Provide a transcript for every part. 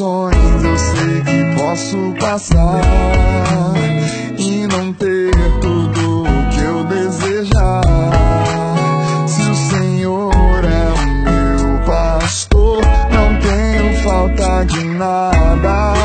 eu sei que posso passar e não ter tudo o que eu desejar. Se o Senhor é o meu pastor, não tenho falta de nada.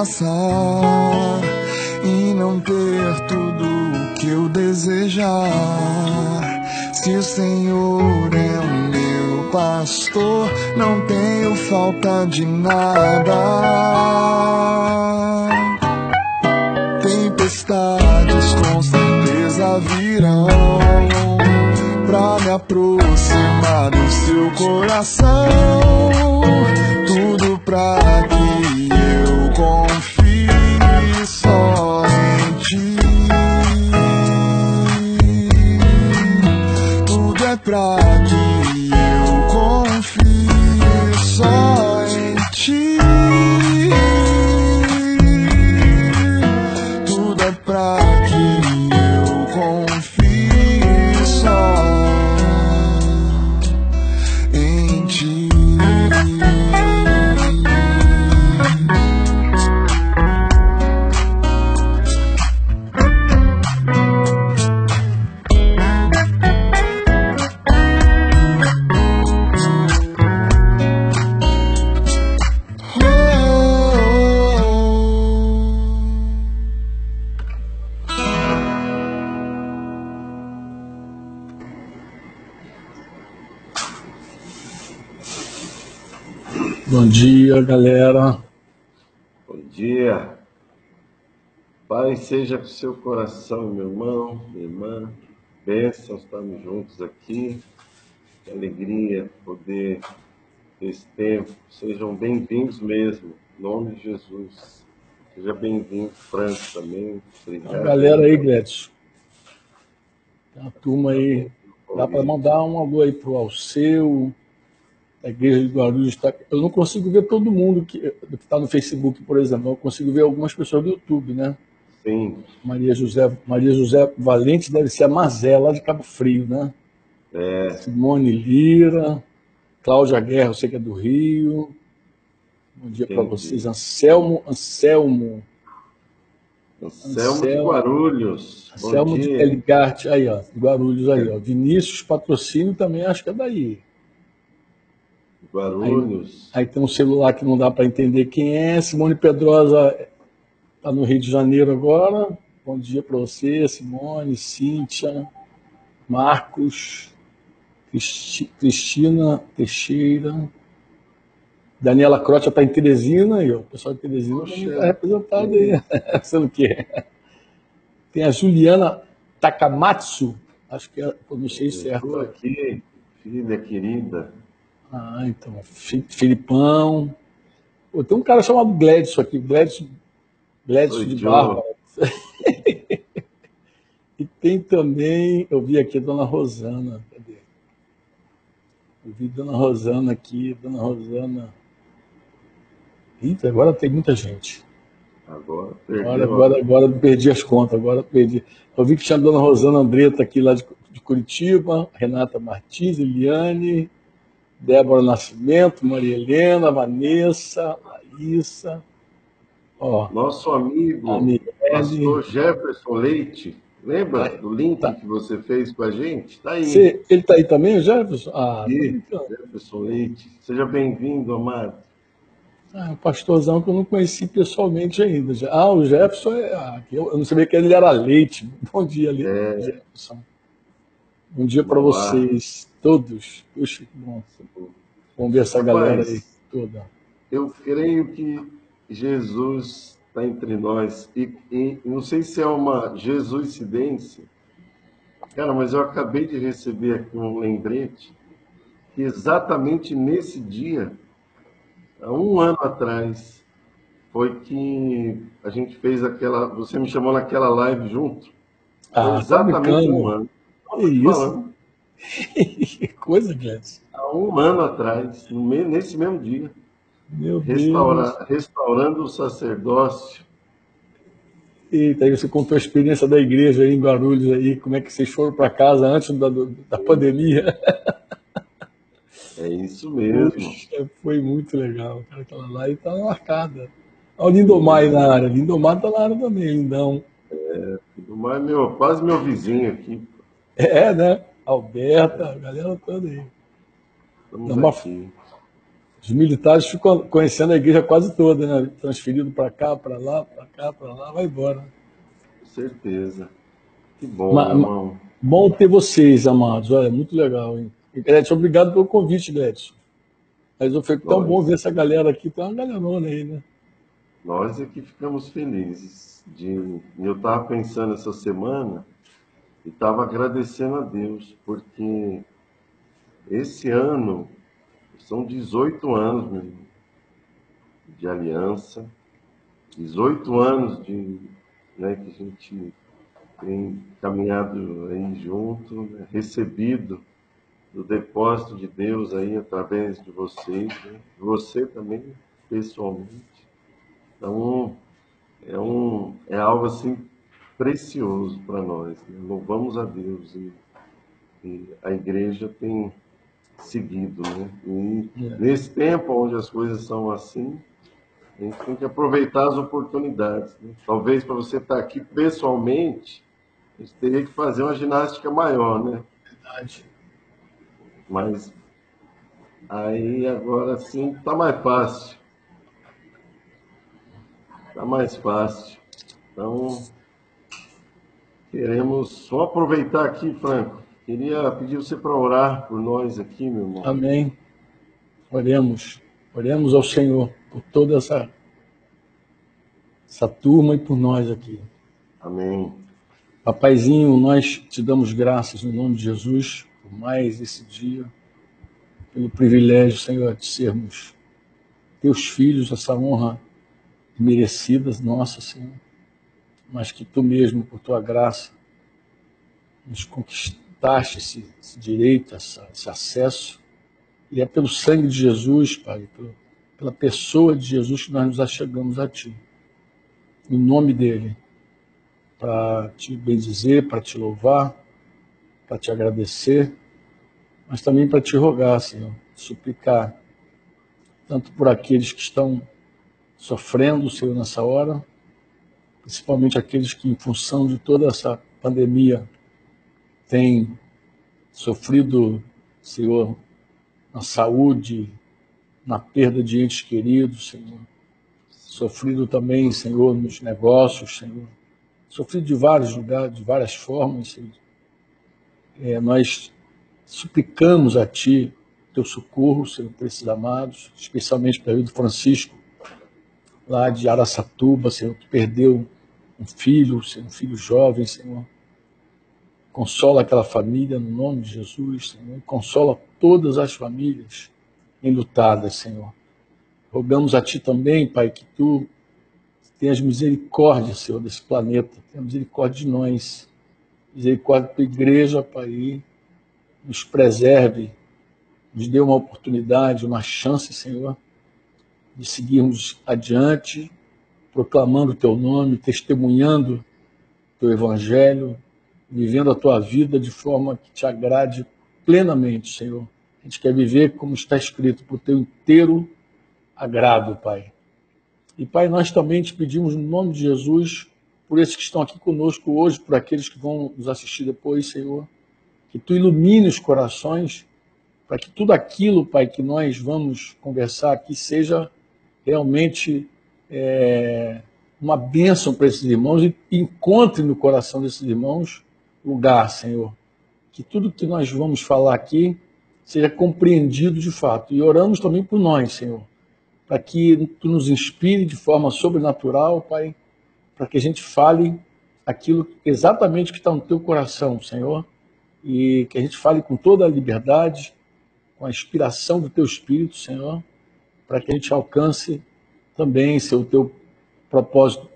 passar e não ter tudo o que eu desejar. Se o Senhor é o meu pastor, não tenho falta de nada. Tempestades com certeza virão pra me aproximar do seu coração. Tudo pra Bom dia, galera. Bom dia. Pai, seja com seu coração, meu irmão, minha irmã. Bênçãos, estamos juntos aqui. Que alegria poder ter esse tempo. Sejam bem-vindos mesmo, em nome de Jesus. Seja bem-vindo, Franco, também. Obrigado. A galera aí, Gledson. Tem uma turma aí. Dá para mandar um alô aí pro Alceu, a igreja de Guarulhos está. Eu não consigo ver todo mundo que está no Facebook, por exemplo. Eu consigo ver algumas pessoas do YouTube, né? Sim. Maria José, Maria José Valente deve ser a Mazé, lá de Cabo Frio, né? É. Simone Lira, Cláudia Guerra, eu sei que é do Rio. Bom dia para vocês. Anselmo, Anselmo. Anselmo, Anselmo de Guarulhos. Anselmo de Eligarte, aí, ó, Guarulhos aí, ó. Vinícius Patrocínio também acho que é daí. Guarulhos. Aí, aí, tem um celular que não dá para entender quem é. Simone Pedrosa está no Rio de Janeiro agora. Bom dia para você, Simone, Cíntia, Marcos, Cristi, Cristina Teixeira. Daniela Croce está em Teresina, ó, o pessoal de Teresina está representado aí. Sendo que tem a Juliana Takamatsu, acho que é, pronunciei certo. Estou aqui, filha querida. Ah, então. Filipão. Pô, tem um cara chamado Gledson aqui, Gledson, Gledson de Barba. e tem também, eu vi aqui a dona Rosana. Cadê? Eu vi a dona Rosana aqui, dona Rosana. Eita, agora tem muita gente. Agora, agora, agora, agora perdi as contas, agora perdi. Eu vi que tinha a dona Rosana Andretta aqui lá de, de Curitiba, Renata Martins, Eliane, Débora Nascimento, Maria Helena, Vanessa, Laísa. Ó, Nosso amigo, pastor Jefferson Leite, lembra tá, do link tá. que você fez com a gente? Tá aí. Você, ele está aí também, o Jefferson? Ah, então. Jefferson Leite. Seja bem-vindo, amado. Ah, um pastorzão que eu não conheci pessoalmente ainda. Ah, o Jefferson é. Ah, eu não sabia que ele era Leite. Bom dia, Leite. É. Jefferson. Bom dia para vocês todos. Puxa, que bom. Vamos ver essa Rapaz, galera aí toda. Eu creio que Jesus está entre nós. E, e, não sei se é uma Jesuicidência. Cara, mas eu acabei de receber aqui um lembrete que exatamente nesse dia, há um ano atrás, foi que a gente fez aquela. Você me chamou naquela live junto. Ah, exatamente tá um ano. Que isso? Que coisa, Gladys. Há um ano atrás, nesse mesmo dia, Meu restaura, Deus. restaurando o sacerdócio. Eita, aí você contou a experiência da igreja aí em Guarulhos, aí, como é que vocês foram para casa antes da, da pandemia. É isso mesmo. Foi muito legal, cara, aquela live tá marcada. Olha o Lindomar aí na área. Lindomar tá na área também, lindão. É, Lindomar é meu, quase meu vizinho aqui. É, né? Alberta, a galera toda aí. Uma... Os militares ficam conhecendo a igreja quase toda, né? Transferido para cá, para lá, para cá, para lá, vai embora. Com certeza. Que bom, Mas, irmão. Bom ter vocês, amados. Olha, muito legal, hein? Gledson, obrigado pelo convite, Gledson. Mas foi tão bom ver essa galera aqui, tem uma galerona aí, né? Nós é que ficamos felizes. De... Eu estava pensando essa semana e estava agradecendo a Deus, porque esse ano são 18 anos meu, de aliança, 18 anos de, né, que a gente tem caminhado aí junto, né, recebido do depósito de Deus aí através de vocês, né, você também pessoalmente. Então é um é algo assim precioso para nós. Né? Louvamos a Deus e, e, a igreja tem seguido, né? E é. nesse tempo onde as coisas são assim, a gente tem que aproveitar as oportunidades. Né? Talvez para você estar tá aqui pessoalmente, a gente teria que fazer uma ginástica maior, né? Verdade. Mas aí agora sim está mais fácil. Está mais fácil. Então, Queremos só aproveitar aqui, Franco. Queria pedir você para orar por nós aqui, meu irmão. Amém. Oremos. Oremos ao Senhor por toda essa, essa turma e por nós aqui. Amém. Papaizinho, nós te damos graças no nome de Jesus por mais esse dia, pelo privilégio, Senhor, de sermos teus filhos, essa honra merecida, nossa, Senhor, mas que tu mesmo, por tua graça, nos conquistaste esse, esse direito, essa, esse acesso, e é pelo sangue de Jesus, Pai, pelo, pela pessoa de Jesus que nós nos achegamos a Ti. Em nome dele para te bendizer, para te louvar, para te agradecer, mas também para te rogar, Senhor, suplicar, tanto por aqueles que estão sofrendo, Senhor, nessa hora, principalmente aqueles que, em função de toda essa pandemia, têm sofrido, Senhor, na saúde, na perda de entes queridos, Senhor, sofrido também, Senhor, nos negócios, Senhor, sofrido de vários lugares, de várias formas. É, nós suplicamos a Ti teu socorro, Senhor, por esses amados, especialmente para o Francisco, lá de Araçatuba, Senhor, que perdeu um filho, um filho jovem, Senhor. Consola aquela família no nome de Jesus, Senhor. Consola todas as famílias enlutadas, Senhor. Rogamos a Ti também, Pai, que Tu Tenhas misericórdia, Senhor, desse planeta. Tenha misericórdia de nós. Misericórdia da igreja, Pai. Nos preserve. Nos dê uma oportunidade, uma chance, Senhor, de seguirmos adiante, proclamando o teu nome, testemunhando o teu evangelho, vivendo a tua vida de forma que te agrade plenamente, Senhor. A gente quer viver como está escrito, por teu inteiro agrado, Pai. E, Pai, nós também te pedimos, no nome de Jesus, por esses que estão aqui conosco hoje, por aqueles que vão nos assistir depois, Senhor, que tu ilumine os corações, para que tudo aquilo, Pai, que nós vamos conversar aqui seja realmente é, uma bênção para esses irmãos e encontre no coração desses irmãos lugar, Senhor. Que tudo que nós vamos falar aqui seja compreendido de fato. E oramos também por nós, Senhor para que tu nos inspire de forma sobrenatural, Pai, para que a gente fale aquilo exatamente que está no teu coração, Senhor, e que a gente fale com toda a liberdade, com a inspiração do teu Espírito, Senhor, para que a gente alcance também, seu teu propósito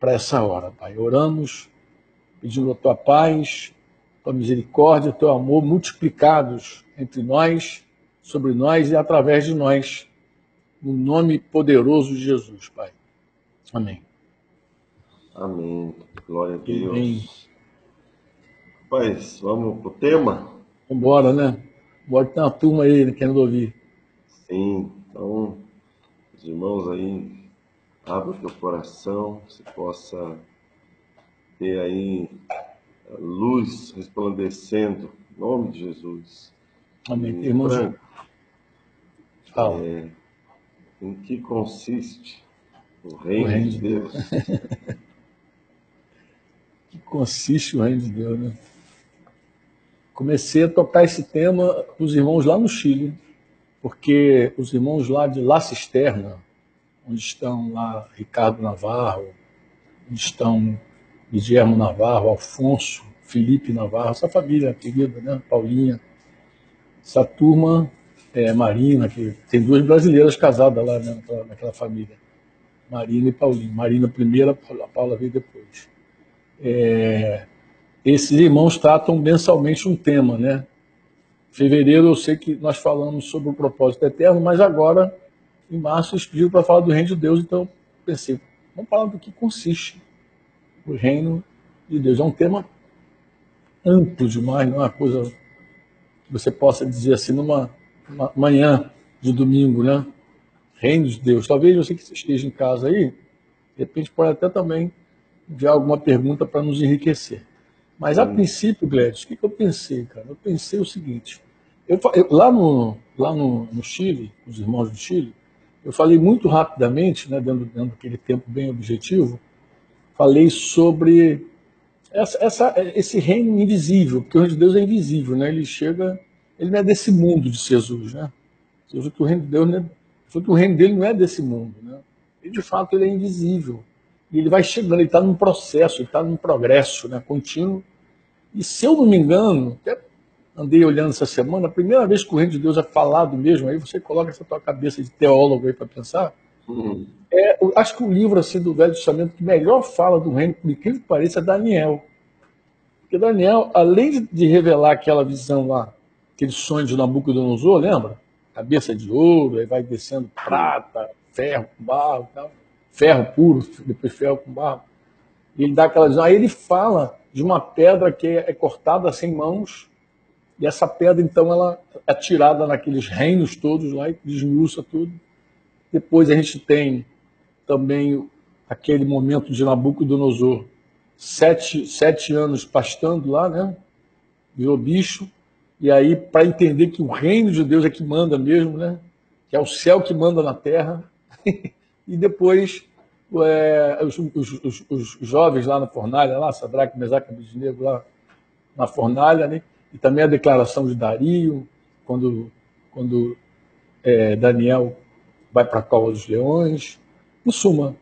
para essa hora, Pai. Oramos pedindo a tua paz, tua misericórdia, teu amor multiplicados entre nós, sobre nós e através de nós no nome poderoso de Jesus, Pai. Amém. Amém. Glória a Deus. Amém. Rapaz, vamos pro tema? Vambora, né? Bora ter uma turma aí querendo ouvir. Sim, então, os irmãos aí, abra o teu coração, você possa ter aí luz resplandecendo, em nome de Jesus. Amém. Irmãos, Fala. É, em que consiste o reino, o reino de Deus? que consiste o reino de Deus, né? Comecei a tocar esse tema com os irmãos lá no Chile, porque os irmãos lá de La Cisterna, onde estão lá Ricardo Navarro, onde estão Guilherme Navarro, Alfonso, Felipe Navarro, essa família querida, né? Paulinha, essa turma é, Marina, que tem duas brasileiras casadas lá né, naquela, naquela, família. Marina e Paulinho. Marina primeiro, a Paula veio depois. É, esses irmãos tratam mensalmente um tema, né? Fevereiro eu sei que nós falamos sobre o propósito eterno, mas agora, em março, eles pediram para falar do reino de Deus, então pensei, vamos falar do que consiste o reino de Deus. É um tema amplo demais, não é uma coisa que você possa dizer assim numa manhã de domingo, né? Reino de Deus. Talvez você que esteja em casa aí, de repente pode até também enviar alguma pergunta para nos enriquecer. Mas a princípio, Gladys, o que, que eu pensei, cara? Eu pensei o seguinte: eu, eu, lá no, lá no, no Chile, os irmãos do Chile, eu falei muito rapidamente, né, dentro, dentro daquele tempo bem objetivo, falei sobre essa, essa, esse reino invisível, porque o reino de Deus é invisível, né? Ele chega ele não é desse mundo de Jesus, né? Jesus, que o reino de Deus, né? que o reino dele não é desse mundo. Né? E, de fato, ele é invisível. E ele vai chegando, ele está num processo, ele está num progresso né, contínuo. E se eu não me engano, até andei olhando essa semana, a primeira vez que o reino de Deus é falado mesmo, aí você coloca essa tua cabeça de teólogo aí para pensar, uhum. é, acho que o livro assim, do Velho Testamento que melhor fala do reino, por incrível que pareça, é Daniel. Porque Daniel, além de revelar aquela visão lá, aquele sonho de Nabucodonosor, lembra? Cabeça de ouro, aí vai descendo prata, ferro com barro, tal. ferro puro, depois ferro com barro. Ele dá aquela visão. Aí ele fala de uma pedra que é cortada sem mãos, e essa pedra, então, ela é tirada naqueles reinos todos lá e desmiuça tudo. Depois a gente tem também aquele momento de Nabucodonosor, sete, sete anos pastando lá, né? Virou bicho. E aí, para entender que o reino de Deus é que manda mesmo, né? Que é o céu que manda na terra. e depois é, os, os, os, os, jovens lá na fornalha, lá, Sadraque, Mesaque, Abednego, lá na fornalha, né? e também a declaração de Dario, quando, quando é, Daniel vai para a cova dos leões. Em suma,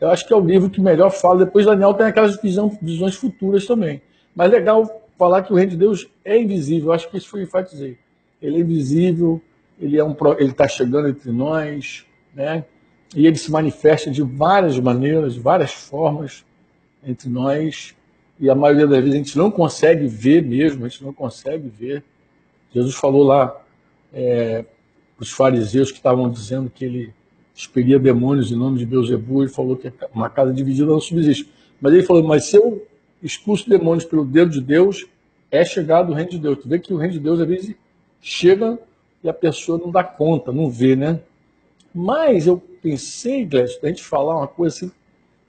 eu acho que é o livro que melhor fala. Depois Daniel tem aquelas visão, visões futuras também. Mas legal falar que o reino de Deus é invisível. Eu acho que isso foi enfatizei. Ele é invisível, ele é um, ele está chegando entre nós, né? E ele se manifesta de várias maneiras, de várias formas entre nós e a maioria das vezes a gente não consegue ver mesmo, a gente não consegue ver. Jesus falou lá é, os fariseus que estavam dizendo que ele expelia demônios em nome de Beuzebu, ele falou que uma casa dividida não subsiste. Mas ele falou, mas se eu expulso demônios pelo dedo de Deus, é chegado o reino de Deus. Tu vê que o reino de Deus às vezes chega e a pessoa não dá conta, não vê, né? Mas eu pensei, Gleice, a gente falar uma coisa assim,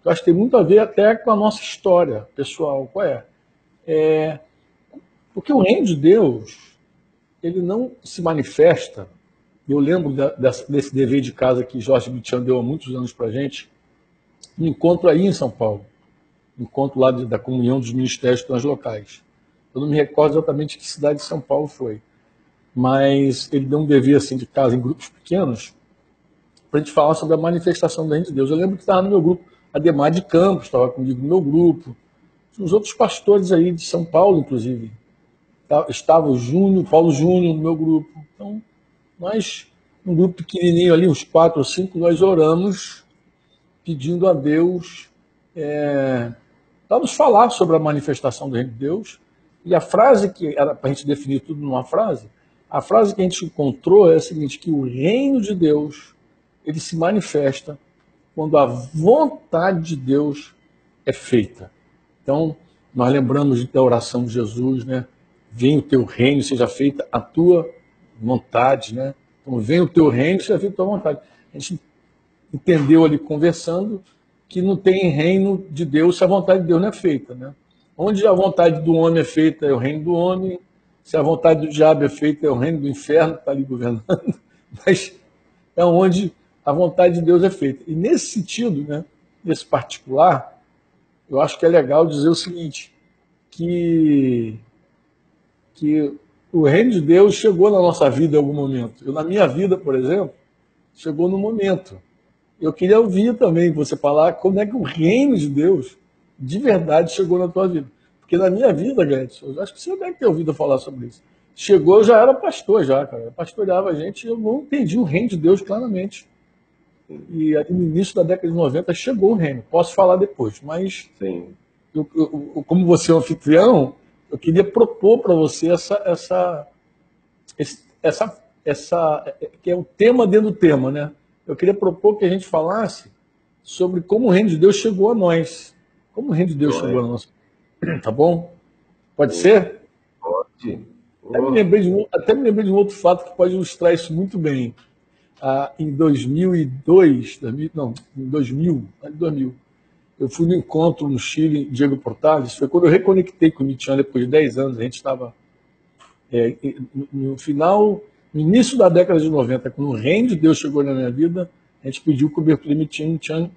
eu acho que tem muito a ver até com a nossa história pessoal. Qual é? é porque o reino de Deus, ele não se manifesta. Eu lembro desse dever de casa que Jorge Mitian deu há muitos anos para a gente, um encontro aí em São Paulo, um encontro lá da comunhão dos ministérios translocais. Eu não me recordo exatamente que cidade de São Paulo foi, mas ele deu um dever assim de casa em grupos pequenos para a gente falar sobre a manifestação do reino de Deus. Eu lembro que estava no meu grupo Ademar de Campos estava comigo no meu grupo, os outros pastores aí de São Paulo, inclusive. Tá, estava o Júnior, Paulo Júnior no meu grupo. Então, nós, um grupo pequenininho ali, uns quatro ou cinco, nós oramos pedindo a Deus é, para nos falar sobre a manifestação do reino de Deus. E a frase que era para a gente definir tudo numa frase, a frase que a gente encontrou é a seguinte, que o reino de Deus, ele se manifesta quando a vontade de Deus é feita. Então, nós lembramos da oração de Jesus, né? Venha o teu reino, seja feita a tua vontade, né? Então, venha o teu reino, seja feita a tua vontade. A gente entendeu ali conversando que não tem reino de Deus se a vontade de Deus não é feita, né? Onde a vontade do homem é feita é o reino do homem, se a vontade do diabo é feita é o reino do inferno, que está ali governando, mas é onde a vontade de Deus é feita. E nesse sentido, né, nesse particular, eu acho que é legal dizer o seguinte, que, que o reino de Deus chegou na nossa vida em algum momento. Eu, na minha vida, por exemplo, chegou no momento. Eu queria ouvir também você falar como é que o reino de Deus de verdade chegou na tua vida. Porque na minha vida, Gretchen, eu acho que você deve ter ouvido falar sobre isso. Chegou, eu já era pastor, já, cara. Eu pastoreava a gente e eu não entendi o reino de Deus claramente. E aí, no início da década de 90 chegou o reino. Posso falar depois, mas eu, eu, como você é um anfitrião, eu queria propor para você essa, essa, essa, essa, que é o tema dentro do tema, né? Eu queria propor que a gente falasse sobre como o reino de Deus chegou a nós. Como o reino de Deus chegou a nós. Tá bom? Pode ser? Pode. Até me, um, até me lembrei de um outro fato que pode ilustrar isso muito bem ah, em 2002, 2000, não, em 2000, 2000, eu fui no encontro no Chile, Diego Portales, foi quando eu reconectei com o Mitian depois de 10 anos, a gente estava é, no final, no início da década de 90, quando o reino de Deus chegou na minha vida, a gente pediu cobertura de Mitian,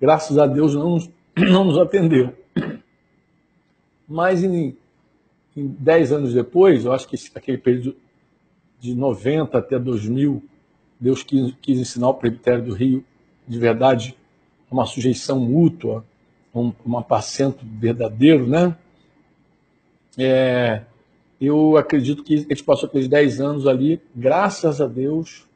graças a Deus, não nos, não nos atendeu. Mas em, em 10 anos depois, eu acho que aquele período de 90 até 2000, Deus quis, quis ensinar o presbitério do Rio, de verdade, uma sujeição mútua, um, um apacento verdadeiro, né? É, eu acredito que a gente passou aqueles 10 anos ali, graças a Deus,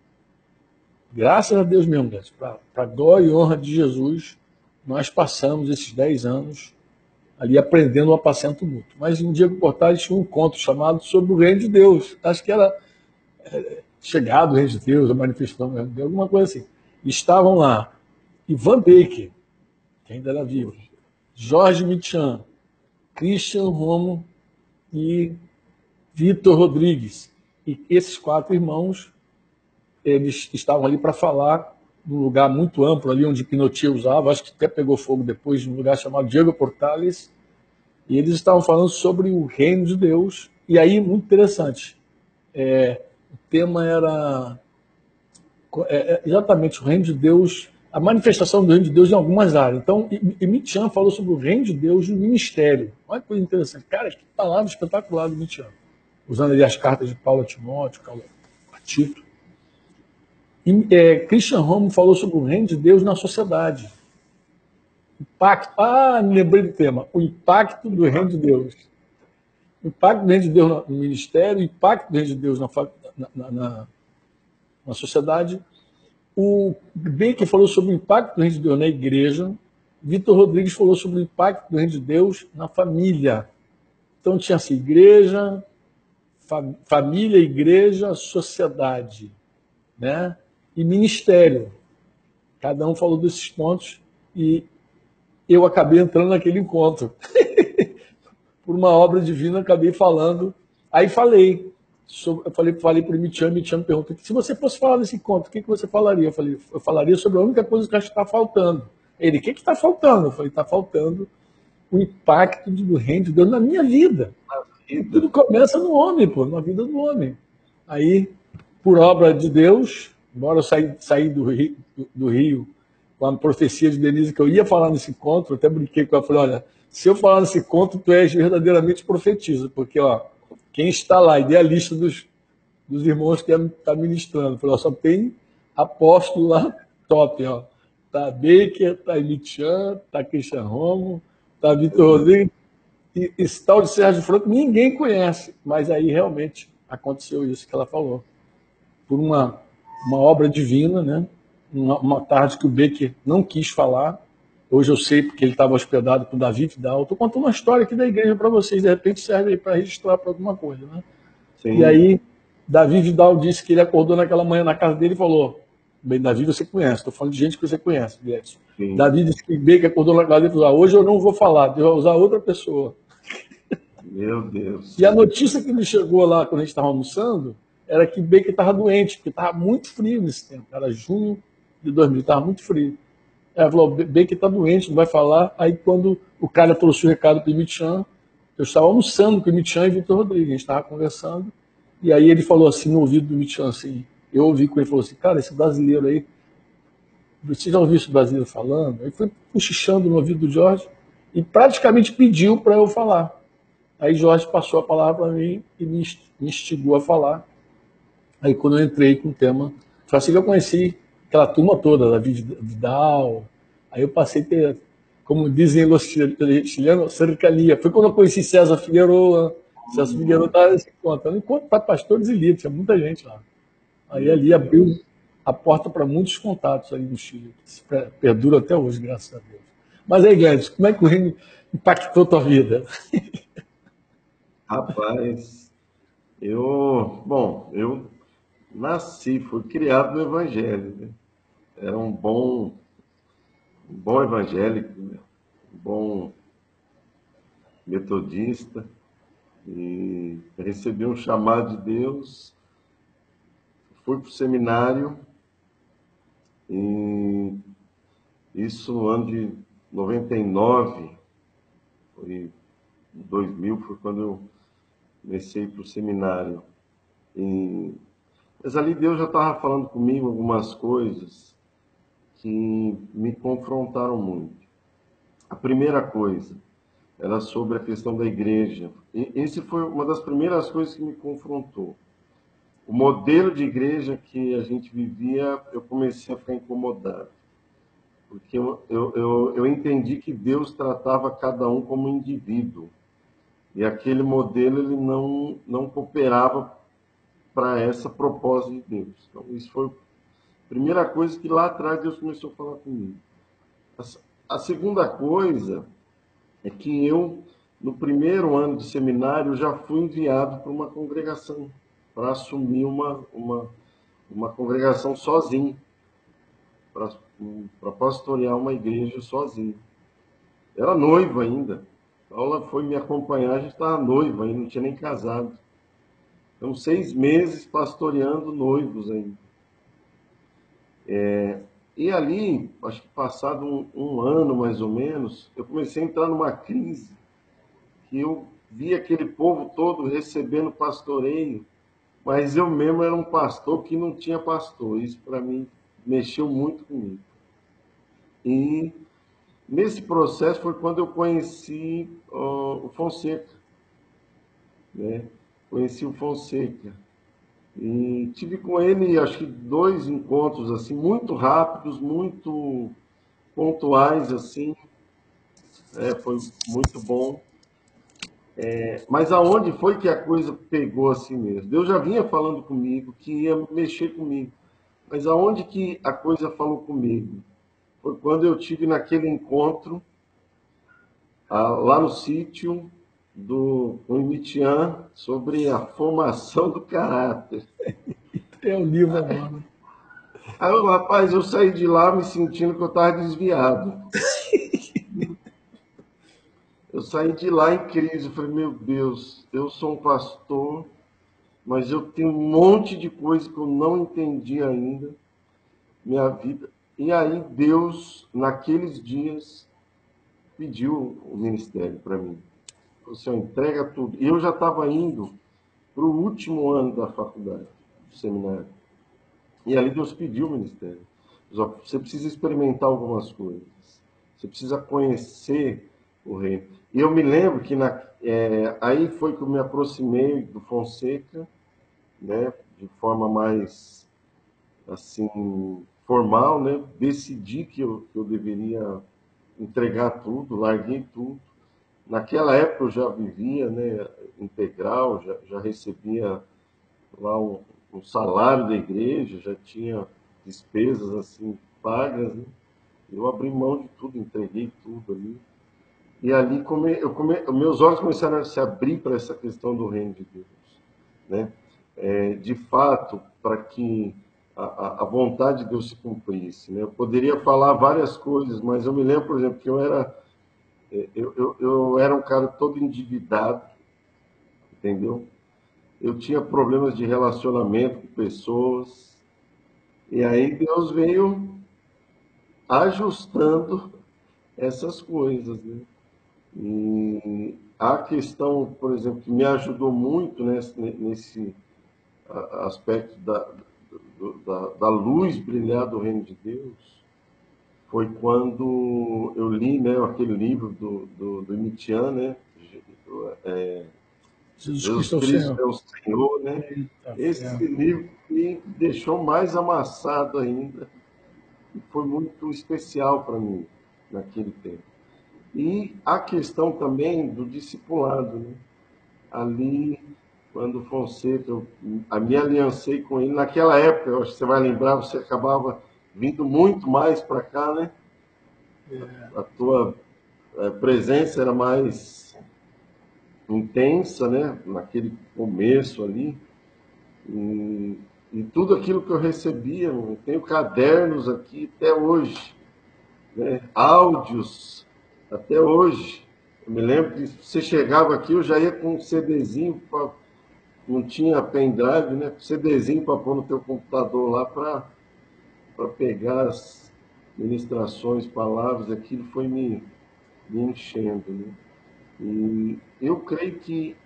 graças a Deus mesmo, para a glória e honra de Jesus, nós passamos esses 10 anos ali aprendendo o apacento mútuo. Mas um dia que Portales tinha um conto chamado sobre o reino de Deus. Acho que era é, chegado o reino de Deus, a manifestação de alguma coisa assim. Estavam lá Ivan Baker, que ainda era vivo, Jorge Michan, Christian Romo e Vitor Rodrigues. E esses quatro irmãos, eles estavam ali para falar num lugar muito amplo ali onde Pinochet usava, acho que até pegou fogo depois, num lugar chamado Diego Portales, e eles estavam falando sobre o reino de Deus. E aí, muito interessante, é, tema era é, é exatamente o reino de Deus, a manifestação do reino de Deus em algumas áreas. Então, Mitian falou sobre o reino de Deus no ministério. Olha que coisa interessante. Cara, que palavra espetacular do Mitian. Usando ali as cartas de Paulo a Timóteo, a Tito. E, é, Christian Romo falou sobre o reino de Deus na sociedade. Impacto. Ah, me lembrei do tema. O impacto do reino de Deus. O impacto do reino de Deus no ministério, o impacto do reino de Deus na, na, na, na sociedade. O Baker falou sobre o impacto do reino de Deus na igreja. Vitor Rodrigues falou sobre o impacto do reino de Deus na família. Então tinha assim, igreja, família, igreja, sociedade, né? e ministério. Cada um falou desses pontos e eu acabei entrando naquele encontro. Por uma obra divina, acabei falando. Aí falei. Sobre, eu falei, falei para o Mitian me perguntou, se você fosse falar nesse encontro, o que, que você falaria? Eu falei, eu falaria sobre a única coisa que acho que está faltando. Ele, o que está faltando? Eu falei, está faltando o impacto do reino de Deus na minha vida. Tudo começa no homem, pô, na vida do homem. Aí, por obra de Deus, embora eu saí, saí do, Rio, do Rio com a profecia de Denise que eu ia falar nesse encontro, até brinquei com ela, falei, olha, se eu falar nesse encontro, tu és verdadeiramente profetiza, porque ó, quem está lá, idealista dos, dos irmãos que está ministrando, falei, ó, só tem apóstolo lá top, ó. Tá Baker, tá Emitian, tá Christian Romo, tá Vitor Rodrigues, e esse tal de Sérgio Franco ninguém conhece, mas aí realmente aconteceu isso que ela falou. Por uma uma obra divina, né? Uma, uma, tarde que o Becker não quis falar. Hoje eu sei porque ele estava hospedado com Davi Vidal. Estou contando uma história aqui da igreja para vocês, de repente serve para registrar para alguma coisa, né? Sim. E aí, Davi Vidal disse que ele acordou naquela manhã na casa dele e falou: Bem, Davi você conhece, estou falando de gente que você conhece, Edson. Davi disse que Becker acordou na casa dele e falou: ah, Hoje eu não vou falar, Deus vai usar outra pessoa. Meu Deus. E a notícia que me chegou lá quando a gente estava almoçando era que Baker estava doente, porque estava muito frio nesse tempo. Era junho de 2000, estava muito frio. Ela falou, Baker está doente, não vai falar. Aí quando o cara trouxe o recado para o Michan, eu estava almoçando com o Michan e Vitor Rodrigues, a gente estava conversando, e aí ele falou assim no ouvido do Michan, assim, eu ouvi com ele, falou assim, cara, esse brasileiro aí, você já ouviu esse brasileiro falando? Aí foi cochichando no ouvido do Jorge e praticamente pediu para eu falar. Aí Jorge passou a palavra para mim e me instigou a falar. Aí quando eu entrei com o tema, foi assim que eu conheci aquela turma toda, da Vidal. Aí eu passei a ter, como dizem os chilenos, cercania. Foi quando eu conheci César Figueroa. César Figueroa estava nesse encontro. encontro para pastores e líderes, tinha muita gente lá. Aí ali abriu a porta para muitos contatos aí no Chile, que perdura até hoje, graças a Deus. Mas aí, Guedes, como é que o reino impactou tua vida? Rapaz, eu, bom, eu nasci, fui criado no Evangelho. Né? Era um bom, um bom evangélico, né? um bom metodista. E recebi um chamado de Deus, fui para o seminário, e isso no ano de 99, foi 2000 foi quando eu comecei para o seminário. E mas ali Deus já estava falando comigo algumas coisas que me confrontaram muito. A primeira coisa era sobre a questão da igreja. E esse foi uma das primeiras coisas que me confrontou. o modelo de igreja que a gente vivia, eu comecei a ficar incomodado. Porque eu, eu, eu, eu entendi que Deus tratava cada um como indivíduo. E aquele modelo ele não, não cooperava para essa proposta de Deus. Então, isso foi primeira coisa que lá atrás Deus começou a falar comigo. A, segunda coisa é que eu, no primeiro ano de seminário, já fui enviado para uma congregação, para assumir uma, uma, uma congregação sozinho, para pastorear uma igreja sozinho. Era noivo ainda. Paula foi me acompanhar, a gente estava noivo ainda, não tinha nem casado. Então, seis meses pastoreando noivos ainda. É, e ali, acho que passado um, um, ano mais ou menos, eu comecei a entrar numa crise que eu vi aquele povo todo recebendo pastoreio, mas eu mesmo era um pastor que não tinha pastor. Isso para mim mexeu muito comigo. E nesse processo foi quando eu conheci uh, o Fonseca, né? Conheci o Fonseca. E tive com ele, acho que dois encontros assim, muito rápidos, muito pontuais assim. É, foi muito bom. É, mas aonde foi que a coisa pegou assim mesmo? Deus já vinha falando comigo que ia mexer comigo. Mas aonde que a coisa falou comigo? Foi quando eu tive naquele encontro ah, lá no sítio do Mitian sobre a formação do caráter. É o livro agora. Aí, rapaz, eu saí de lá me sentindo que eu estava desviado. Eu saí de lá em crise. Eu falei, meu Deus, eu sou um pastor, mas eu tenho um monte de coisa que eu não entendi ainda. Minha vida. E aí Deus, naqueles dias, pediu o ministério para mim. O Senhor entrega tudo. E eu já estava indo para o último ano da faculdade, do seminário. E ali Deus pediu o ministério. Você precisa experimentar algumas coisas. Você precisa conhecer o reino. E eu me lembro que na, é, aí foi que eu me aproximei do Fonseca, né, de forma mais assim formal, né, decidi que eu, que eu deveria entregar tudo, larguei tudo Naquela época eu já vivia né, integral, já, já recebia lá um, um, salário da igreja, já tinha despesas assim pagas. Né? Eu abri mão de tudo, entreguei tudo ali. E ali come, eu come, meus olhos começaram a se abrir para essa questão do reino de Deus. Né? É, de fato, para que a, a, vontade de Deus se cumprisse. Né? Eu poderia falar várias coisas, mas eu me lembro, por exemplo, que eu era eu, eu, eu era um cara todo endividado, entendeu? Eu tinha problemas de relacionamento com pessoas, e aí Deus veio ajustando essas coisas, né? E a questão, por exemplo, que me ajudou muito nesse, nesse aspecto da, da, da luz brilhar do reino de Deus, foi quando eu li né, aquele livro do, do, do Nietzsche, né? É, Jesus, Cristo, Cristo é o Senhor, né? Eita, Esse é. livro me deixou mais amassado ainda. E foi muito especial para mim naquele tempo. E a questão também do discipulado, né? Ali, quando Fonseca, eu me aliancei com ele, naquela época, acho que você vai lembrar, você acabava vindo muito mais para cá, né? É. A tua é, presença era mais intensa, né? Naquele começo ali. E, e tudo aquilo que eu recebia, eu tenho cadernos aqui até hoje, né? áudios até hoje. Eu me lembro que você chegava aqui, eu já ia com um CDzinho, pra, não tinha pendrive, né? CDzinho para pôr no teu computador lá para para pegar as ministrações, palavras, aquilo foi me, me enchendo. Né? E eu creio que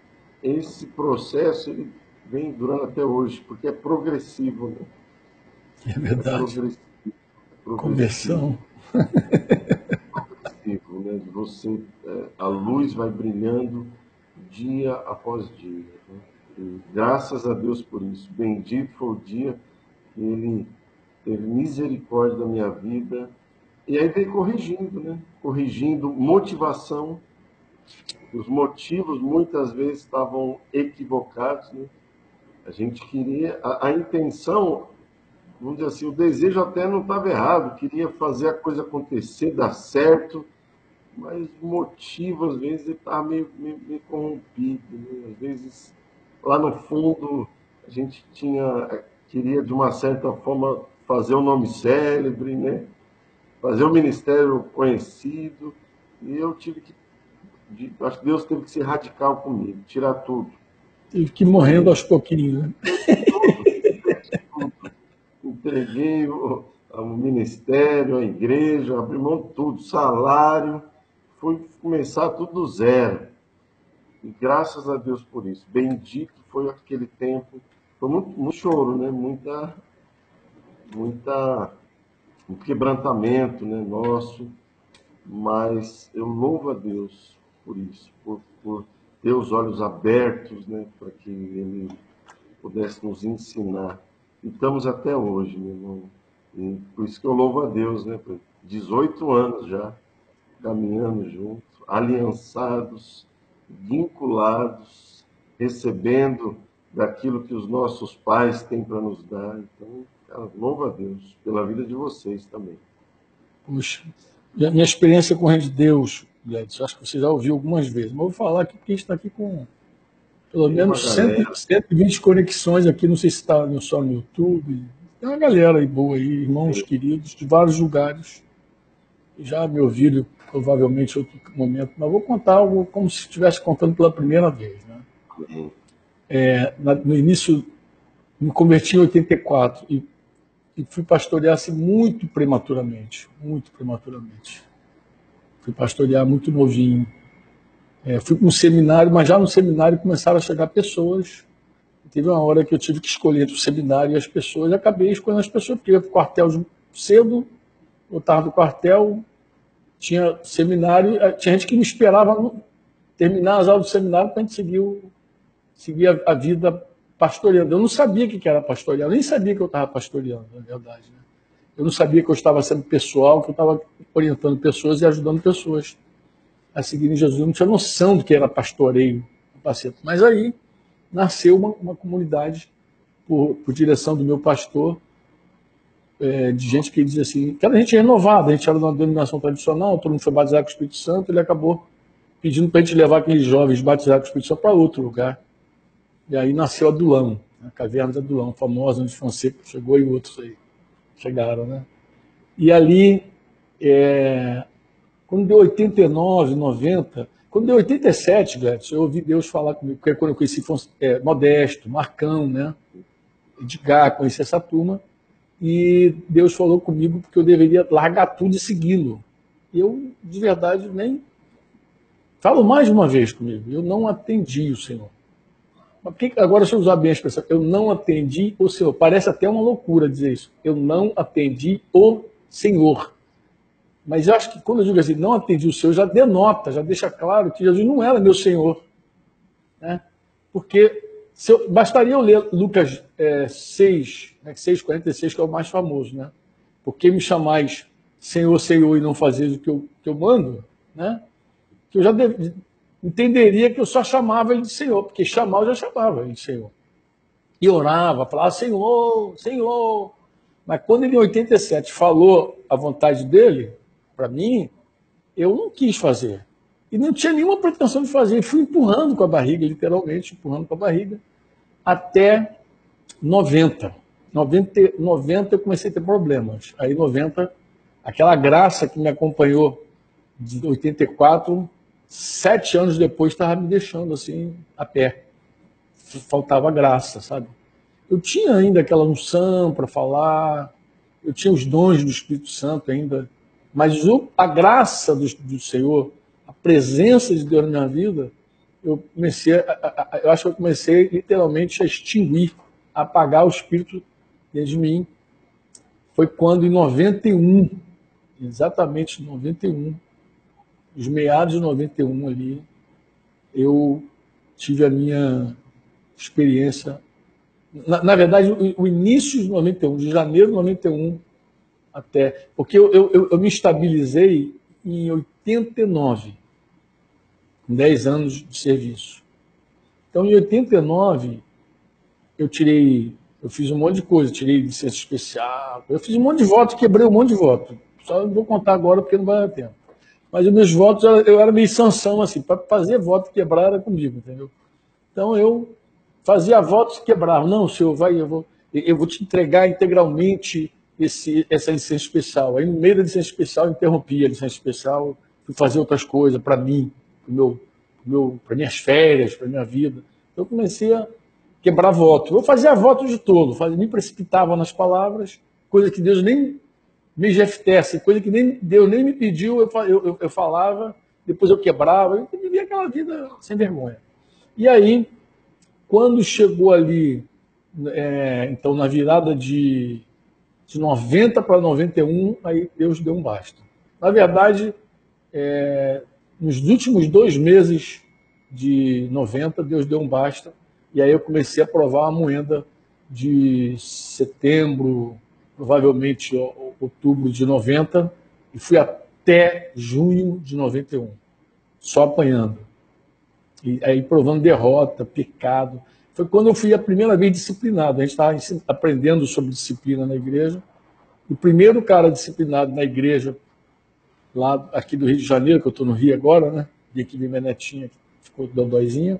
esse processo ele vem durando até hoje, porque é progressivo. Né? É verdade. É progressivo, progressivo. Conversão. progressivo, né? Você, é, a luz vai brilhando dia após dia. Né? E graças a Deus por isso. Bendito foi o dia que Ele teve misericórdia da minha vida. E aí veio corrigindo, né? Corrigindo motivação. Os motivos muitas vezes estavam equivocados, né? A gente queria. A, a intenção, vamos dizer assim, o desejo até não estava errado, queria fazer a coisa acontecer, dar certo mas o motivo, às vezes, está meio, meio, meio, corrompido. Né? Às vezes, lá no fundo, a gente tinha, queria, de uma certa forma, fazer um nome célebre, né? fazer um ministério conhecido, e eu tive que, acho que Deus teve que ser radical comigo, tirar tudo. Teve que ir morrendo aos pouquinhos, né? Entreguei o, o ministério, a igreja, abri mão de tudo, salário, foi começar tudo do zero. E graças a Deus por isso. Bendito foi aquele tempo. Foi muito, muito choro, né? Muita, muita, um quebrantamento né? nosso. Mas eu louvo a Deus por isso, por, por ter os olhos abertos, né? Para que Ele pudesse nos ensinar. E estamos até hoje, meu irmão. E por isso que eu louvo a Deus, né? 18 anos já caminhando juntos, aliançados, vinculados, recebendo daquilo que os nossos pais têm para nos dar. Então, louvo a Deus pela vida de vocês também. Puxa, minha experiência com o Reino de Deus, Gladys, acho que você já ouviu algumas vezes, mas vou falar aqui porque a gente está aqui com pelo menos 120 conexões aqui, não sei se está só no YouTube. Tem uma galera aí boa aí, irmãos Sim. queridos de vários lugares. Já me ouviram provavelmente outro momento, mas vou contar algo como se estivesse contando pela primeira vez. Né? É, no início, me converti em 84 e, e fui pastorear assim, muito prematuramente, muito prematuramente. Fui pastorear muito novinho. É, fui para um seminário, mas já no seminário começaram a chegar pessoas. Teve uma hora que eu tive que escolher o seminário e as pessoas, e acabei escolhendo as pessoas, porque ia para o quartel cedo, voltava do quartel, tinha seminário, eh, tinha gente que me esperava terminar as aulas do seminário para a gente seguir, o, seguir a, a, vida pastoreando. Eu não sabia o que era pastorear, nem sabia que eu estava pastoreando, na verdade. Né? Eu não sabia que eu estava sendo pessoal, que eu estava orientando pessoas e ajudando pessoas a seguirem Jesus. Eu não tinha noção do que era pastoreio, Mas aí nasceu uma, uma comunidade por, por direção do meu pastor, é, de gente que diz assim, que era gente renovada, a gente era de uma denominação tradicional, todo mundo foi batizado com o Espírito Santo, ele acabou pedindo para a gente levar aqueles jovens batizados com o Espírito Santo para outro lugar. E aí nasceu a Dulão, a caverna da Dulão, famosa, onde Fonseca chegou e outros aí chegaram, né? E ali, é, quando deu 89, 90, quando deu 87, Gladys, eu ouvi Deus falar comigo, porque quando eu conheci é, Modesto, Marcão, né? Edgar, conheci essa turma, e Deus falou comigo porque eu deveria largar tudo e segui-lo. Eu, de verdade, nem. Falo mais uma vez comigo, eu não atendi o Senhor. Agora, deixa eu usar bem a expressão, eu não atendi o Senhor. Parece até uma loucura dizer isso. Eu não atendi o Senhor. Mas eu acho que quando eu digo assim, não atendi o Senhor, já denota, já deixa claro que Jesus não era meu Senhor. Né? Porque eu, bastaria eu ler Lucas é, 6, né, 6,46, que é o mais famoso, né? Porque me chamais Senhor, Senhor e não fazeis o que eu, que eu mando, né? Que eu já deve, entenderia que eu só chamava ele de Senhor, porque chamar eu já chamava ele de Senhor. E orava, falava Senhor, Senhor. Mas quando ele em 87 falou a vontade dele, para mim, eu não quis fazer. E não tinha nenhuma pretensão de fazer. Fui empurrando com a barriga, literalmente, empurrando com a barriga, até 90. 90, 90 eu comecei a ter problemas. Aí 90, aquela graça que me acompanhou de 84, sete anos depois estava me deixando assim a pé. Faltava graça, sabe? Eu tinha ainda aquela unção para falar, eu tinha os dons do Espírito Santo ainda, mas a graça do, do Senhor a presença de Deus na minha vida, eu comecei, a, a, eu acho que eu comecei literalmente a extinguir, a apagar o espírito dentro de mim. Foi quando em 91, exatamente em 91, os meados de 91 ali, eu tive a minha experiência. Na, na verdade, o, o, início de 91, de janeiro de 91 até. Porque eu, eu, eu me estabilizei em 89, com 10 anos de serviço. Então, em 89, eu tirei, eu fiz um monte de coisa, tirei licença especial, eu fiz um monte de voto, quebrei um monte de voto. Só não vou contar agora porque não vai dar tempo. Mas os meus votos, eu era meio sanção, assim, para fazer voto quebrar era comigo, entendeu? Então eu fazia votos quebrava. Não, senhor, vai, eu vou, eu vou te entregar integralmente esse, essa licença especial. Aí no meio da licença especial, eu interrompi a licença especial, fui fazer outras coisas para mim, para minhas férias, para minha vida. Então, eu comecei a quebrar voto. Eu fazia voto de todo, fazia, me precipitava nas palavras, coisa que Deus nem me GFTS, coisa que nem Deus nem me pediu, eu, eu, eu falava, depois eu quebrava, eu vivia aquela vida sem vergonha. E aí, quando chegou ali, é, então na virada de, de 90 para 91, aí Deus deu um basta. Na verdade, é, nos últimos dois meses de 90, Deus deu um basta, e aí eu comecei a provar a moeda de setembro, provavelmente outubro de 90 e fui até junho de 91, só apanhando. E aí provando derrota, pecado. Foi quando eu fui a primeira vez disciplinado. A gente estava aprendendo sobre disciplina na igreja. O primeiro cara disciplinado na igreja, lá aqui do Rio de Janeiro, que eu estou no Rio agora, né? E aqui minha netinha, ficou dodóizinha.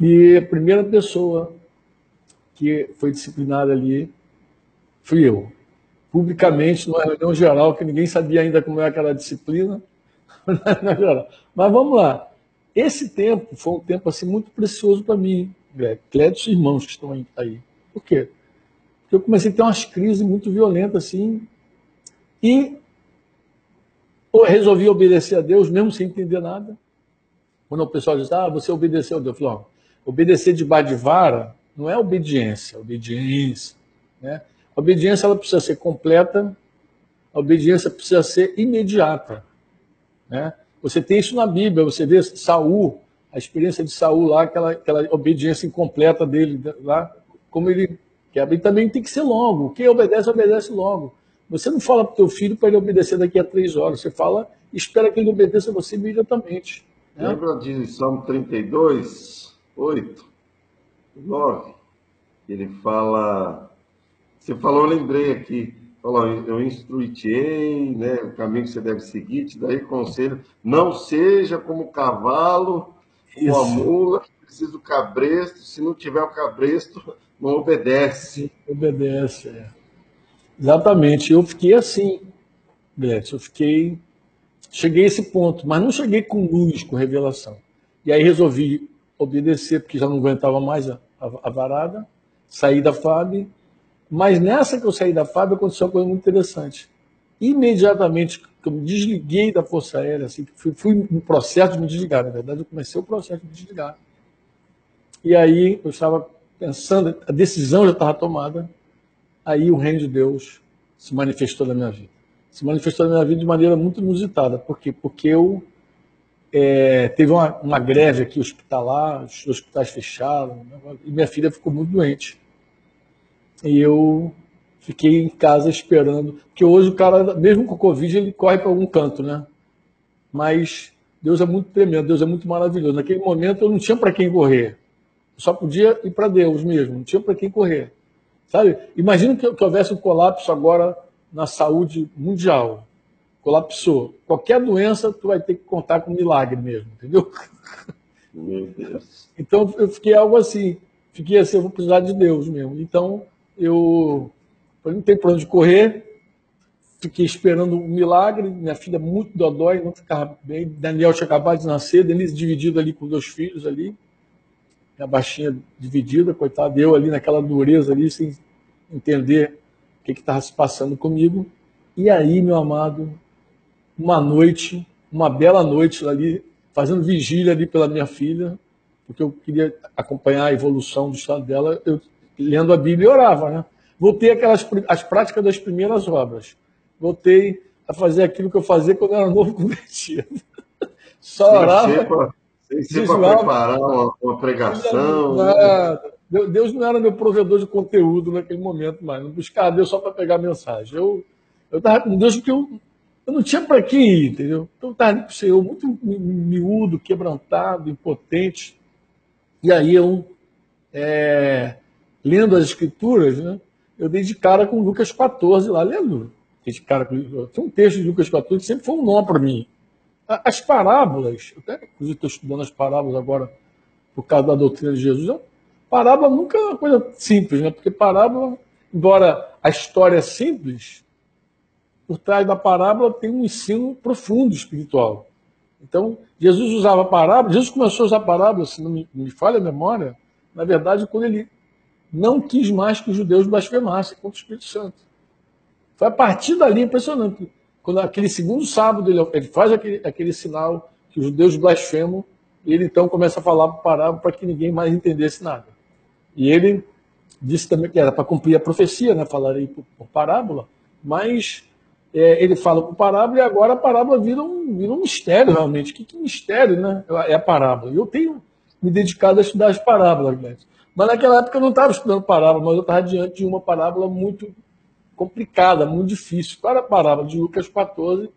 E a primeira pessoa que foi disciplinada ali fui eu publicamente numa reunião geral, que ninguém sabia ainda como é aquela disciplina. Mas vamos lá. Esse tempo foi um tempo assim muito precioso para mim, Greg. Clédio e irmãos que estão aí. Por quê? Porque eu comecei a ter umas crises muito violentas assim. E resolvi obedecer a Deus, mesmo sem entender nada. Quando o pessoal diz, ah, você obedeceu a Deus. Eu falei, obedecer de de vara não é obediência, obediência. Né? A obediência ela precisa ser completa, a obediência precisa ser imediata. Né? Você tem isso na Bíblia, você vê Saul, a experiência de Saul lá, aquela, aquela obediência incompleta dele lá, como ele quer. E também tem que ser logo. Quem obedece, obedece logo. Você não fala para o teu filho para ele obedecer daqui a três horas. Você fala, espera que ele obedeça você imediatamente. Né? Lembra de Salmo 32, 8, 9? Ele fala você falou, eu lembrei aqui. Falou, eu instruí-te, né, o caminho que você deve seguir, te darei conselho. Não seja como o cavalo ou a mula, precisa do cabresto. Se não tiver o cabresto, não obedece. Obedece, é. Exatamente. Eu fiquei assim, Gretchen. Eu fiquei. Cheguei a esse ponto, mas não cheguei com luz, com revelação. E aí resolvi obedecer, porque já não aguentava mais a, a, a varada. Saí da FAB mas nessa que eu saí da fábrica aconteceu uma coisa muito interessante. Imediatamente que eu me desliguei da Força Aérea, assim, fui, fui no processo de me desligar, na verdade eu comecei o processo de me desligar. E aí eu estava pensando, a decisão já estava tomada, aí o reino de Deus se manifestou na minha vida. Se manifestou na minha vida de maneira muito inusitada. Por quê? Porque eu é, teve uma, uma, greve aqui hospitalar, os hospitais fecharam, e minha filha ficou muito doente. E eu fiquei em casa esperando. Porque hoje o cara, mesmo com Covid, ele corre para algum canto, né? Mas Deus é muito tremendo, Deus é muito maravilhoso. Naquele momento eu não tinha para quem correr. Eu só podia ir para Deus mesmo, não tinha para quem correr. Sabe? Imagina que, que houvesse um colapso agora na saúde mundial. Colapsou. Qualquer doença, tu vai ter que contar com um milagre mesmo, entendeu? Meu Deus. Então eu fiquei algo assim. Fiquei assim, eu vou precisar de Deus mesmo. Então eu, não tenho para onde correr, fiquei esperando um milagre, minha filha muito dodói, não ficava bem, Daniel tinha acabado de nascer, Denise dividido ali com dois filhos ali, minha baixinha dividida, coitada, eu ali naquela dureza ali, sem entender o que estava se passando comigo, e aí, meu amado, uma noite, uma bela noite ali, fazendo vigília ali pela minha filha, porque eu queria acompanhar a evolução do estado dela, eu lendo a Bíblia e orava, né? Voltei aquelas as práticas das primeiras obras. Voltei a fazer aquilo que eu fazia quando eu era novo convertido. Só orava. Sem para preparar uma, uma pregação. Nada. Deus não era meu provedor de conteúdo naquele momento mais. Não buscava Deus só para pegar mensagem. Eu estava com Deus porque eu, eu não tinha para quem ir, entendeu? Então eu estava com o Senhor muito miúdo, quebrantado, impotente. E aí eu, é, lendo as escrituras, né, eu dei de cara com Lucas 14 lá, lendo. De cara, tem um texto de Lucas 14 que sempre foi um nó para mim. As parábolas, eu até estou estudando as parábolas agora por causa da doutrina de Jesus, parábola nunca é uma coisa simples, né? Porque parábola, embora a história é simples, por trás da parábola tem um ensino profundo espiritual. Então, Jesus usava parábola, Jesus começou a usar parábola, se não me, me falha a memória, na verdade, quando ele não quis mais que os judeus blasfemassem contra o Espírito Santo. Foi a partir dali impressionante. Quando aquele segundo sábado ele, ele faz aquele, aquele sinal que os judeus blasfemam, e ele então começa a falar parábola para que ninguém mais entendesse nada. E ele disse também que era para cumprir a profecia, né? falarei por, por parábola, mas é, ele fala por parábola e agora a parábola vira um, vira um mistério realmente. Que, que mistério, né? É a parábola. Eu tenho me dedicado a estudar as parábolas, mas naquela época eu não estava estudando parábola, mas eu estava diante de uma parábola muito complicada, muito difícil. Qual era a parábola de Lucas 14?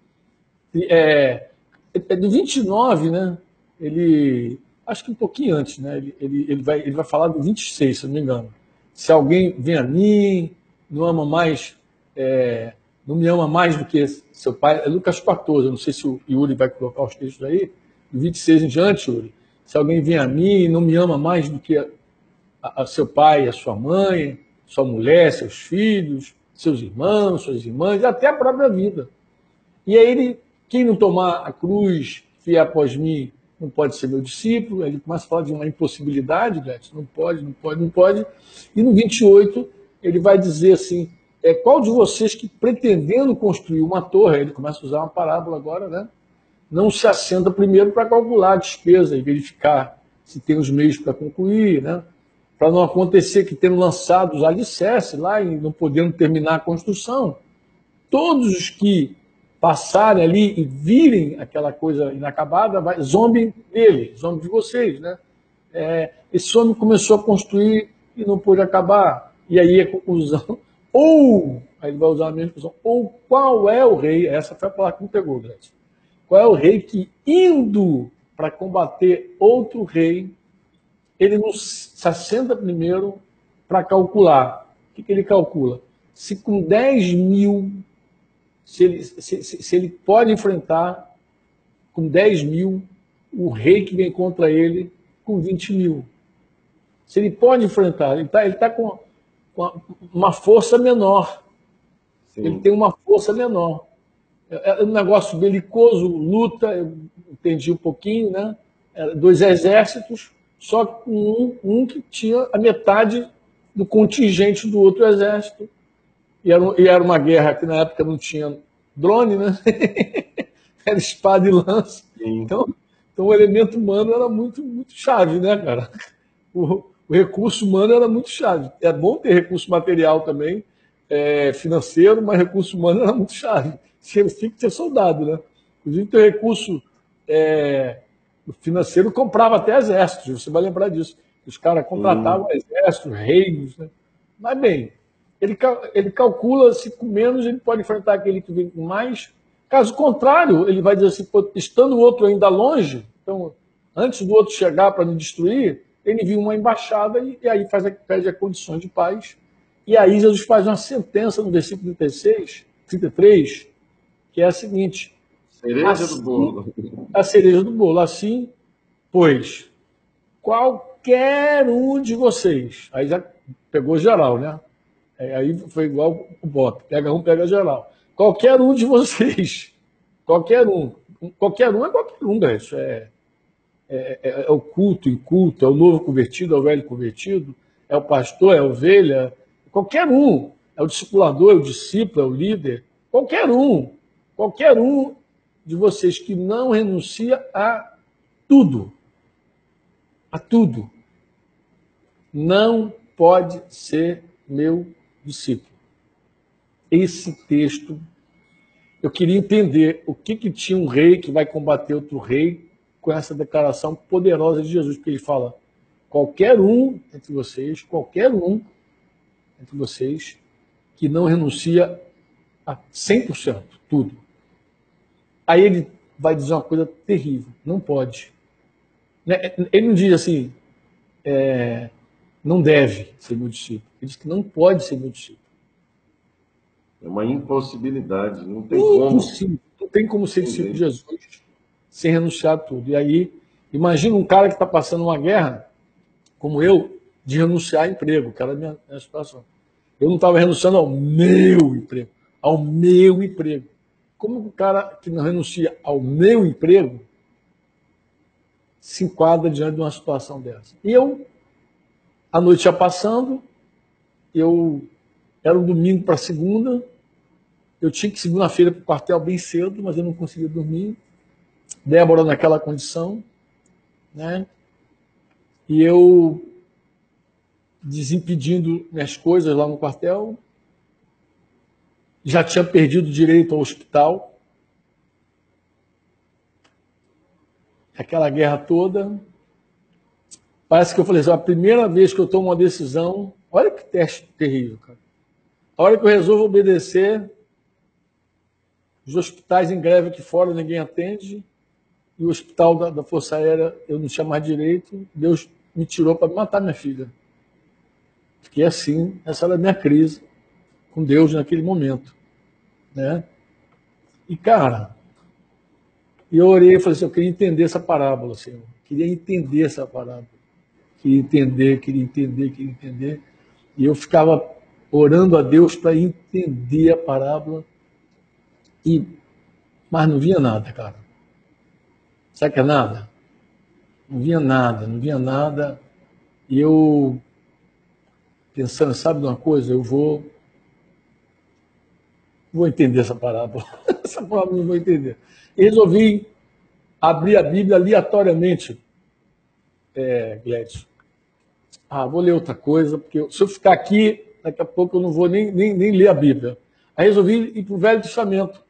É, é do 29, né? Ele, acho que um pouquinho antes, né? Ele, ele, ele, vai, ele vai falar do 26, se não me engano. Se alguém vem a mim, não ama mais, é, não me ama mais do que seu pai. É Lucas 14, eu não sei se o Yuri vai colocar os textos aí, do 26 em diante, Yuri. Se alguém vem a mim e não me ama mais do que a, seu pai, a sua mãe, sua mulher, seus filhos, seus irmãos, suas irmãs, até a própria vida. E aí ele, quem não tomar a cruz, fiel após mim, não pode ser meu discípulo. Ele começa a falar de uma impossibilidade, Gretchen, não pode, não pode, não pode. E no 28, ele vai dizer assim: é, qual de vocês que pretendendo construir uma torre, ele começa a usar uma parábola agora, né? Não se assenta primeiro para calcular a despesa e verificar se tem os meios para concluir, né? Para não acontecer que tendo lançado os alicerces lá e não podendo terminar a construção, todos os que passarem ali e virem aquela coisa inacabada, vai, zombem dele, zombem de vocês, né? É, esse homem começou a construir e não pôde acabar. E aí a conclusão, ou, aí ele vai usar a mesma conclusão, ou qual é o rei, essa foi a palavra que me pegou, Gretchen, qual é o rei que indo para combater outro rei, ele não se assenta primeiro para calcular. O que, que ele calcula? Se com 10 mil se ele, se, se ele pode enfrentar com 10 mil o rei que vem contra ele com 20 mil. Se ele pode enfrentar, ele está ele tá com, uma força menor. Sim. Ele tem uma força menor. É, é um negócio belicoso, luta, eu entendi um pouquinho, né? Era dois exércitos, só um, um que tinha a metade do contingente do outro exército. E era, e era uma guerra que na época não tinha drone, né? era espada e lança. Então, então o elemento humano era muito, muito chave, né, cara? O, o recurso humano era muito chave. É bom ter recurso material também, é, financeiro, mas recurso humano era muito chave. Você tinha que ser soldado, né? Inclusive, ter recurso é, financeiro comprava até exércitos, você vai lembrar disso. Os caras contratavam uhum. exércitos, reinos, né? Mas bem, ele, ele calcula se com menos ele pode enfrentar aquele que vem com mais. Caso contrário, ele vai dizer assim, estando o outro ainda longe, então, antes do outro chegar para me destruir, ele viu uma embaixada e, e aí faz a, pede a condições de paz. E aí Jesus faz uma sentença no versículo 36, 33, que é a seguinte. Cereja assim, do bolo. A cereja do bolo. Assim, pois, qualquer um de vocês, aí já pegou geral, né? É, aí foi igual o Bop, pega um, pega geral. Qualquer um de vocês, qualquer um, qualquer um é qualquer um, né? Isso é, é, é, é o culto, inculto, é o novo convertido, é o velho convertido, é o pastor, é a ovelha, qualquer um, é o discipulador, é o discípulo, é o líder, qualquer um, qualquer um de vocês que não renuncia a tudo, a tudo, não pode ser meu discípulo. Esse texto, eu queria entender o que, que tinha um rei que vai combater outro rei com essa declaração poderosa de Jesus, porque ele fala: qualquer um entre vocês, qualquer um entre vocês que não renuncia a 100%, tudo. Aí ele vai dizer uma coisa terrível: não pode. Né? Ele não diz assim, é, não deve ser meu discípulo. Ele diz que não pode ser meu discípulo. É uma impossibilidade, não tem Impossível. como. Não tem como ser discípulo de Jesus sem renunciar a tudo. E aí, imagina um cara que está passando uma guerra, como eu, de renunciar a emprego, que era a minha, minha situação. Eu não estava renunciando ao meu emprego, ao meu emprego. Como o cara que não renuncia ao meu emprego se enquadra diante de uma situação dessa? E eu, a noite ia passando, eu era um domingo para segunda, eu tinha que segunda-feira para o quartel bem cedo, mas eu não conseguia dormir. Débora naquela condição, né? E eu desimpedindo minhas coisas lá no quartel, já tinha perdido direito ao hospital. Aquela guerra toda. Parece que eu falei assim, a primeira vez que eu tomo uma decisão, olha que teste terrível, cara. A hora que eu resolvo obedecer, os hospitais em greve aqui fora ninguém atende, e o hospital da, da Força Aérea eu não tinha mais direito, Deus me tirou para matar minha filha. Fiquei assim, essa era a minha crise com Deus naquele momento. Né? E, cara, eu orei e falei assim, eu queria entender essa parábola, Senhor. Queria entender essa parábola. Queria entender, queria entender, queria entender. E eu ficava orando a Deus para entender a parábola. E, mas não via nada, cara. Sabe que é nada? Não via nada, não via nada. E eu, pensando, sabe de uma coisa? Eu vou. Vou entender essa parábola. essa parábola não vou entender. E resolvi abrir a Bíblia aleatoriamente, é, Gladys. Ah, vou ler outra coisa, porque se eu ficar aqui, daqui a pouco eu não vou nem, nem, nem ler a Bíblia. Aí resolvi ir para o Velho Testamento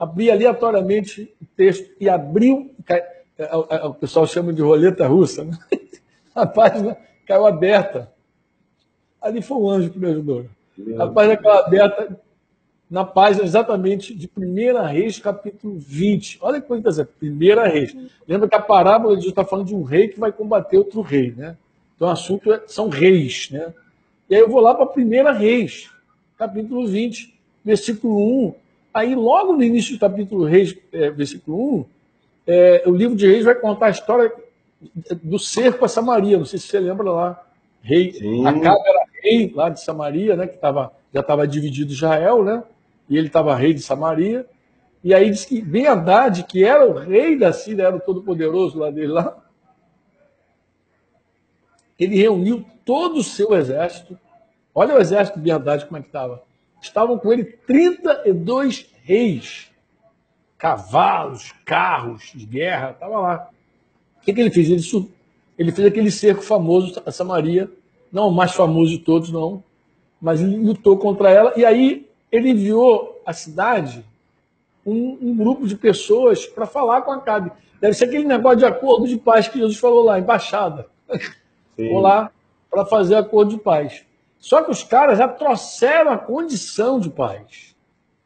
abri aleatoriamente o texto e abriu, é, é, o pessoal chama de roleta russa, né? a página caiu aberta. Ali foi um anjo que me ajudou. A página caiu aberta na página exatamente de 1 Reis, capítulo 20. Olha que coisa interessante, 1 Reis. Lembra que a parábola de está falando de um rei que vai combater outro rei, né? Então o assunto é, são reis, né? E aí eu vou lá para 1 Reis, capítulo 20, versículo 1 Aí, logo no início do capítulo Reis, é, versículo 1, é, o livro de Reis vai contar a história do cerco a Samaria. Não sei se você lembra lá. Rei, Acabe era rei lá de Samaria, né, que tava, já estava dividido Israel, né? E ele estava rei de Samaria. E aí diz que Ben Haddad, que era o rei da Síria, era o todo-poderoso lá dele lá, ele reuniu todo o seu exército. Olha o exército de Ben Haddad como é que estava estavam com ele 32 reis, cavalos, carros de guerra, estava lá. O que, que ele fez? Ele, ele fez aquele cerco famoso a Samaria, não o mais famoso de todos, não, mas ele lutou contra ela, e aí ele enviou à cidade um, um grupo de pessoas para falar com a Acabe. Deve ser aquele negócio de acordo de paz que Jesus falou lá, embaixada. Vou lá para fazer acordo de paz. Só que os caras já trouxeram a condição de paz.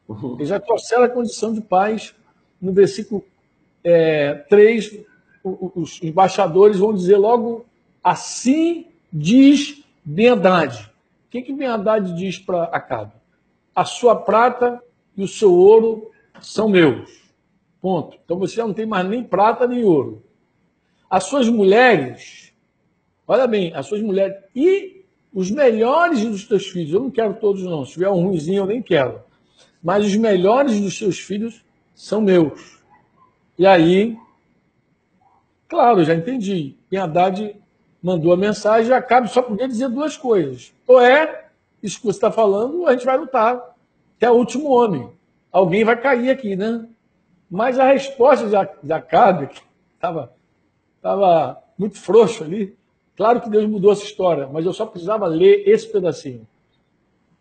Uhum. Eles já trouxeram a condição de paz. No versículo é, 3, os embaixadores vão dizer logo assim diz Bendade. O que, que Bendade diz para Acabe? A sua prata e o seu ouro são meus. Ponto. Então você já não tem mais nem prata nem ouro. As suas mulheres, olha bem, as suas mulheres e os melhores dos teus filhos, eu não quero todos não, se tiver um ruimzinho eu nem quero, mas os melhores dos seus filhos são meus. E aí, claro, já entendi. Quem Haddad mandou a mensagem, Acabe só podia dizer duas coisas. Ou é, isso que você está falando, a gente vai lutar até o último homem. Alguém vai cair aqui, né? Mas a resposta de Acabe, que estava tava muito frouxo ali, Claro que Deus mudou essa história, mas eu só precisava ler esse pedacinho.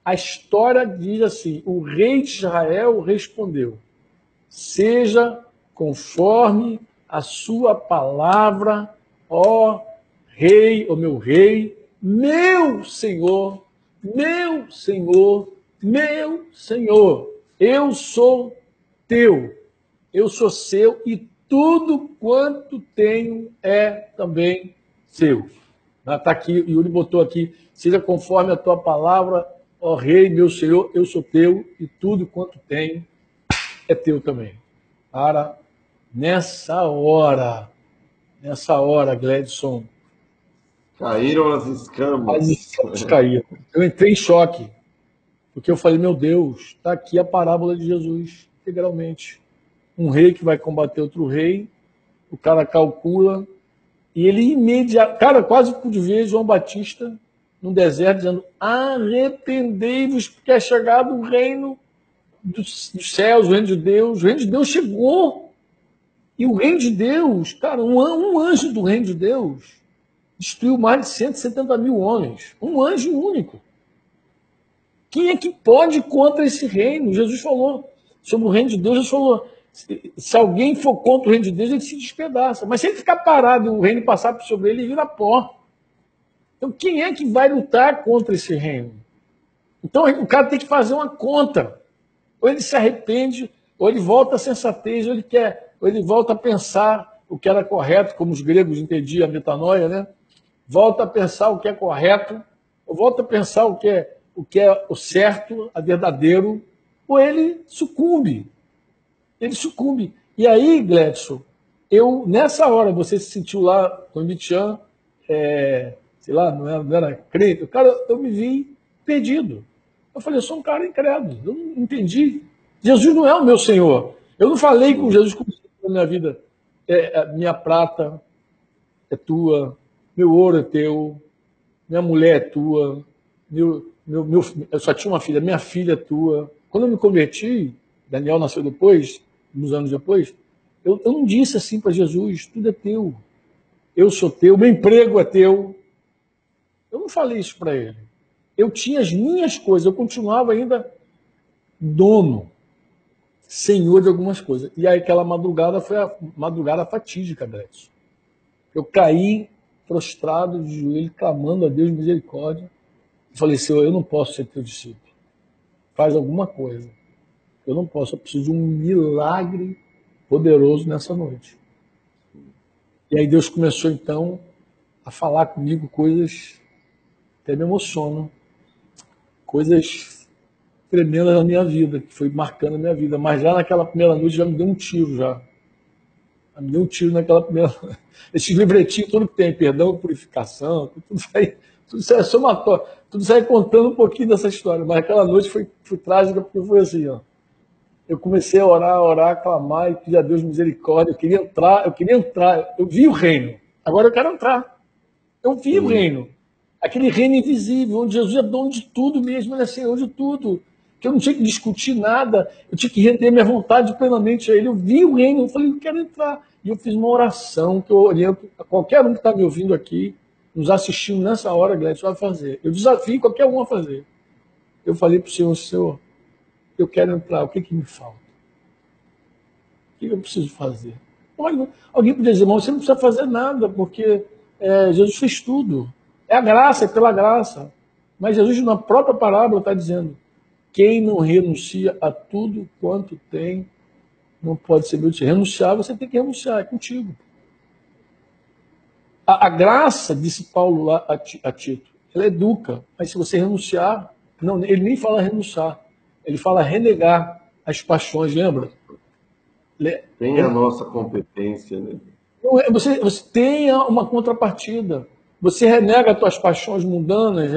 A história diz assim: o rei de Israel respondeu: Seja conforme a sua palavra, ó Rei, ó meu Rei, meu Senhor, meu Senhor, meu Senhor. Eu sou teu, eu sou seu e tudo quanto tenho é também seu. Está aqui, Yuri botou aqui, seja conforme a tua palavra, ó Rei, meu Senhor, eu sou teu e tudo quanto tenho é teu também. Para nessa hora, nessa hora, Gledson. Caíram as escamas. As escamas caíram. Eu entrei em choque, porque eu falei, meu Deus, está aqui a parábola de Jesus, integralmente. Um rei que vai combater outro rei, o cara calcula, e ele imediatamente, cara, quase pude ver João Batista no deserto dizendo: arrependei-vos, porque é chegado o reino dos, céus, o reino de Deus. O reino de Deus chegou. E o reino de Deus, cara, um anjo do reino de Deus destruiu mais de 170 mil homens. Um anjo único. Quem é que pode contra esse reino? Jesus falou sobre o reino de Deus, Jesus falou: se alguém for contra o reino de Deus, ele se despedaça. Mas se ele ficar parado o reino passar por sobre ele, ele vira pó. Então, quem é que vai lutar contra esse reino? Então, o cara tem que fazer uma conta. Ou ele se arrepende, ou ele volta à sensatez, ou ele quer, ou ele volta a pensar o que era correto, como os gregos entendiam a metanoia, né? Volta a pensar o que é correto, ou volta a pensar o que é o que é o certo, a verdadeiro, ou ele sucumbe ele sucumbe. E aí, Gledson, eu, nessa hora, você se sentiu lá com o Mitian, é, sei lá, não era, não era crente, cara, eu me vi perdido. Eu falei, eu sou um cara incrédulo, eu não entendi. Jesus não é o meu Senhor. Eu não falei com Jesus como na minha vida. É, é, minha prata é tua, meu ouro é teu, minha mulher é tua, meu, meu, meu, eu só tinha uma filha, minha filha é tua. Quando eu me converti, Daniel nasceu depois, uns anos depois, eu, eu não disse assim para Jesus: tudo é teu, eu sou teu, meu emprego é teu. Eu não falei isso para ele. Eu tinha as minhas coisas, eu continuava ainda dono, senhor de algumas coisas. E aí aquela madrugada foi a madrugada fatídica, Gretchen. Eu caí prostrado de joelho, clamando a Deus misericórdia. E falei, Senhor, eu não posso ser teu discípulo. Faz alguma coisa. Eu não posso, eu preciso de um milagre poderoso nessa noite. E aí Deus começou então a falar comigo coisas até me emocionam, coisas tremendas na minha vida, que foi marcando a minha vida. Mas já naquela primeira noite já me deu um tiro já. Deu um tiro naquela primeira. Esse livretinho todo que tem, perdão, purificação, tudo isso aí, tudo isso aí é somatório, tudo isso aí contando um pouquinho dessa história. Mas aquela noite foi, foi trágica porque foi assim, ó eu comecei a orar, a orar, a clamar e pedir a Deus misericórdia. Eu queria entrar, eu queria entrar. Eu vi o reino. Agora eu quero entrar. Eu vi o reino. Aquele reino invisível, onde Jesus é dono de tudo mesmo, ele é Senhor de tudo. Que eu não tinha que discutir nada, eu tinha que render minha vontade plenamente a Ele. Eu vi o reino, eu falei, eu quero entrar. E eu fiz uma oração que eu oriento a qualquer um que está me ouvindo aqui, nos assistindo nessa hora, Gladys, vai fazer. Eu desafio qualquer um a fazer. Eu falei para o Senhor, Senhor, eu quero entrar, o que, que me falta? O que eu preciso fazer? Olha, alguém podia dizer, irmão, você não precisa fazer nada, porque é, Jesus fez tudo. É a graça, é pela graça. Mas Jesus, na própria parábola, está dizendo: quem não renuncia a tudo quanto tem, não pode ser meu discípulo. Renunciar, você tem que renunciar, é contigo. A, a graça, disse Paulo lá a, a Tito, ela educa, mas se você renunciar, não, ele nem fala renunciar, ele fala renegar as paixões, lembra? Tem a nossa competência, né? É, você, você tem uma contrapartida. Você renega as tuas paixões mundanas,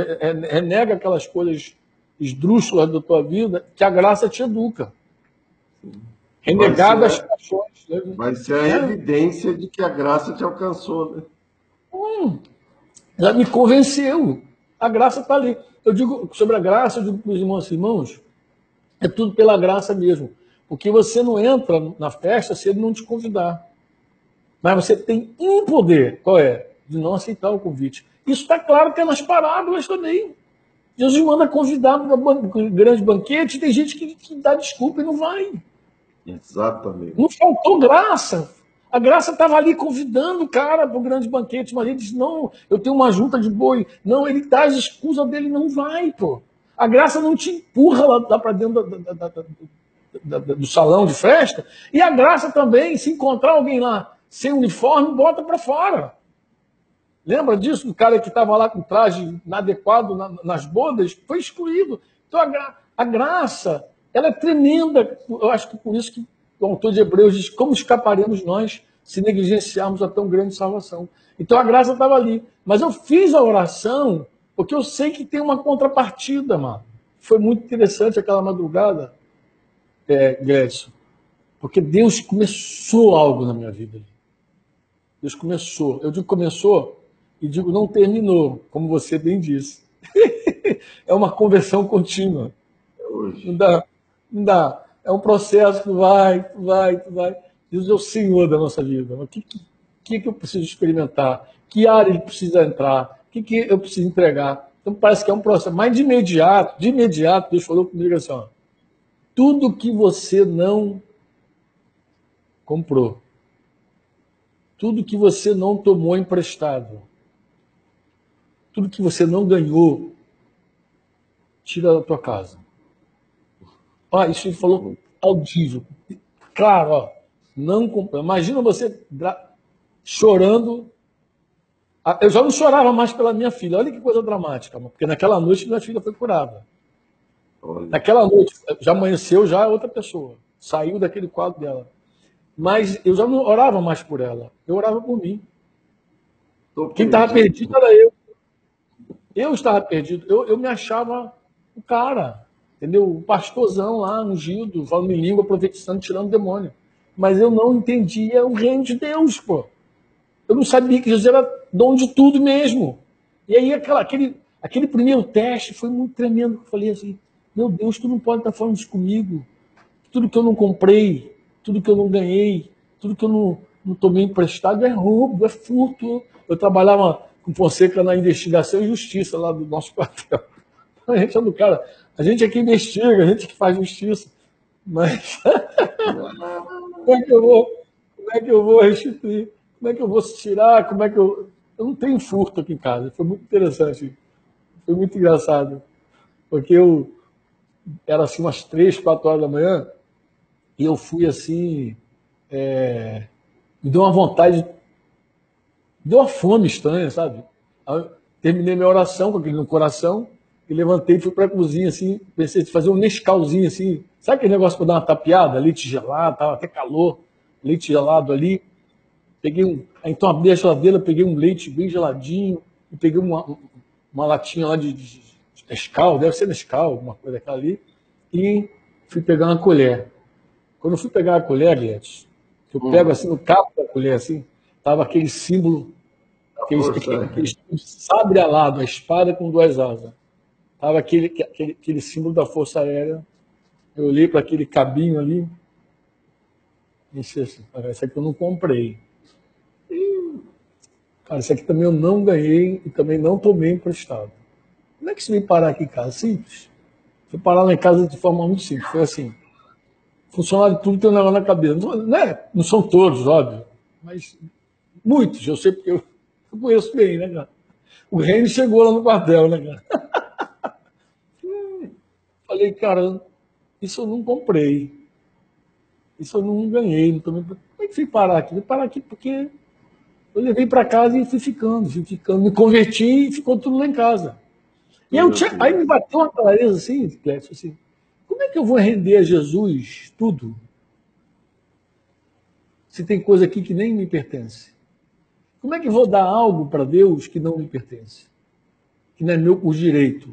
renega aquelas coisas esdrúxulas da tua vida, que a graça te educa. Renegar as paixões. Né? Vai ser a é. evidência de que a graça te alcançou, né? Hum, já me convenceu. A graça está ali. Eu digo sobre a graça, eu digo para os irmãos e irmãos, é tudo pela graça mesmo. Porque você não entra na festa se ele não te convidar. Mas você tem um poder, qual é? De não aceitar o convite. Isso está claro que é nas parábolas também. Jesus manda convidar para um grande banquete e tem gente que, que dá desculpa e não vai. Exatamente. Não faltou graça. A graça estava ali convidando o cara para o grande banquete, mas ele disse: Não, eu tenho uma junta de boi. Não, ele dá as escusas dele, não vai, pô. A graça não te empurra lá, lá para dentro da, da, da, do salão de festa. E a graça também, se encontrar alguém lá sem uniforme, bota para fora. Lembra disso? O cara que estava lá com traje inadequado nas bodas foi excluído. Então a, gra a graça, ela é tremenda. Eu acho que por isso que o autor de Hebreus diz: Como escaparemos nós se negligenciarmos a tão grande salvação. Então a graça estava ali. Mas eu fiz a oração porque eu sei que tem uma contrapartida, mano. Foi muito interessante aquela madrugada, é, porque Deus começou algo na minha vida. Deus começou. Eu digo começou e digo não terminou, como você bem disse. é uma conversão contínua. Não dá, não dá. É um processo que vai, vai, vai. Deus é o Senhor da nossa vida. O que, que, que eu preciso experimentar? Que área ele precisa entrar? O que, que eu preciso entregar? Então parece que é um processo. Mas de imediato, de imediato, Deus falou comigo assim: ó, tudo que você não comprou, tudo que você não tomou emprestado, tudo que você não ganhou, tira da tua casa. Ó, isso ele falou audível. Claro, ó, não comprou. Imagina você chorando. Ah, eu já não chorava mais pela minha filha. Olha que coisa dramática, porque naquela noite minha filha foi curada. Olha. Naquela noite, já amanheceu já outra pessoa. Saiu daquele quadro dela. Mas eu já não orava mais por ela. Eu orava por mim. Quem estava perdido era eu. Eu estava perdido. Eu, eu me achava o cara. Entendeu? O pastorzão lá, ungido, falando em língua, profetizando, tirando demônio mas eu não entendia o reino de Deus, pô. Eu não sabia que Jesus era dono de tudo mesmo. E aí aquela, aquele, aquele primeiro teste foi muito tremendo. Eu falei assim, meu Deus, tu não pode estar falando isso comigo. Tudo que eu não comprei, tudo que eu não ganhei, tudo que eu não, não tomei emprestado é roubo, é furto. Eu trabalhava com Fonseca na investigação e justiça lá do nosso quartel. A gente é do cara, a gente é que investiga, a gente é que faz justiça. Mas como é que eu vou, como é que eu vou restituir? Como é que eu vou tirar? Como é que eu. Eu não tenho furto aqui em casa. Foi muito interessante. Foi muito engraçado. Porque eu era assim umas três, quatro horas da manhã, e eu fui assim. É, me deu uma vontade. Deu uma fome estranha, sabe? Aí, terminei minha oração com aquele no coração e levantei e fui para a cozinha, assim, pensei em fazer um nescalzinho, assim. Sabe aquele negócio para dar uma tapeada? Leite gelado, tava até calor, leite gelado ali. Peguei um. Então abri a geladeira, peguei um leite bem geladinho, e peguei uma, uma latinha lá de, de, de Nescau, deve ser Nescau, alguma coisa daquela ali, e fui pegar uma colher. Quando eu fui pegar a colher, Guedes, eu hum. pego assim no cabo da colher, assim, tava aquele símbolo, sabre alado, a espada com duas asas. Estava aquele, aquele, aquele símbolo da Força Aérea. Eu olhei para aquele cabinho ali e disse assim, cara, esse aqui eu não comprei. E, cara, esse aqui também eu não ganhei e também não tomei emprestado. Como é que você veio parar aqui em casa? Simples. Fui parar lá em casa de forma muito simples. Foi assim. Funcionário tudo tem um negócio na cabeça. Não, é, não são todos, óbvio, mas muitos. Eu sei porque eu, eu conheço bem, né, cara? O reino chegou lá no quartel, né, cara? Falei, cara, isso eu não comprei. Isso eu não ganhei. Não tomei... Como é que fui parar aqui? Fui parar aqui porque eu levei para casa e fui ficando, fui ficando. Me converti e ficou tudo lá em casa. E eu tinha... aí me bateu uma clareza assim, Clécio, assim, como é que eu vou render a Jesus tudo? Se tem coisa aqui que nem me pertence. Como é que vou dar algo para Deus que não me pertence? Que não é meu por direito?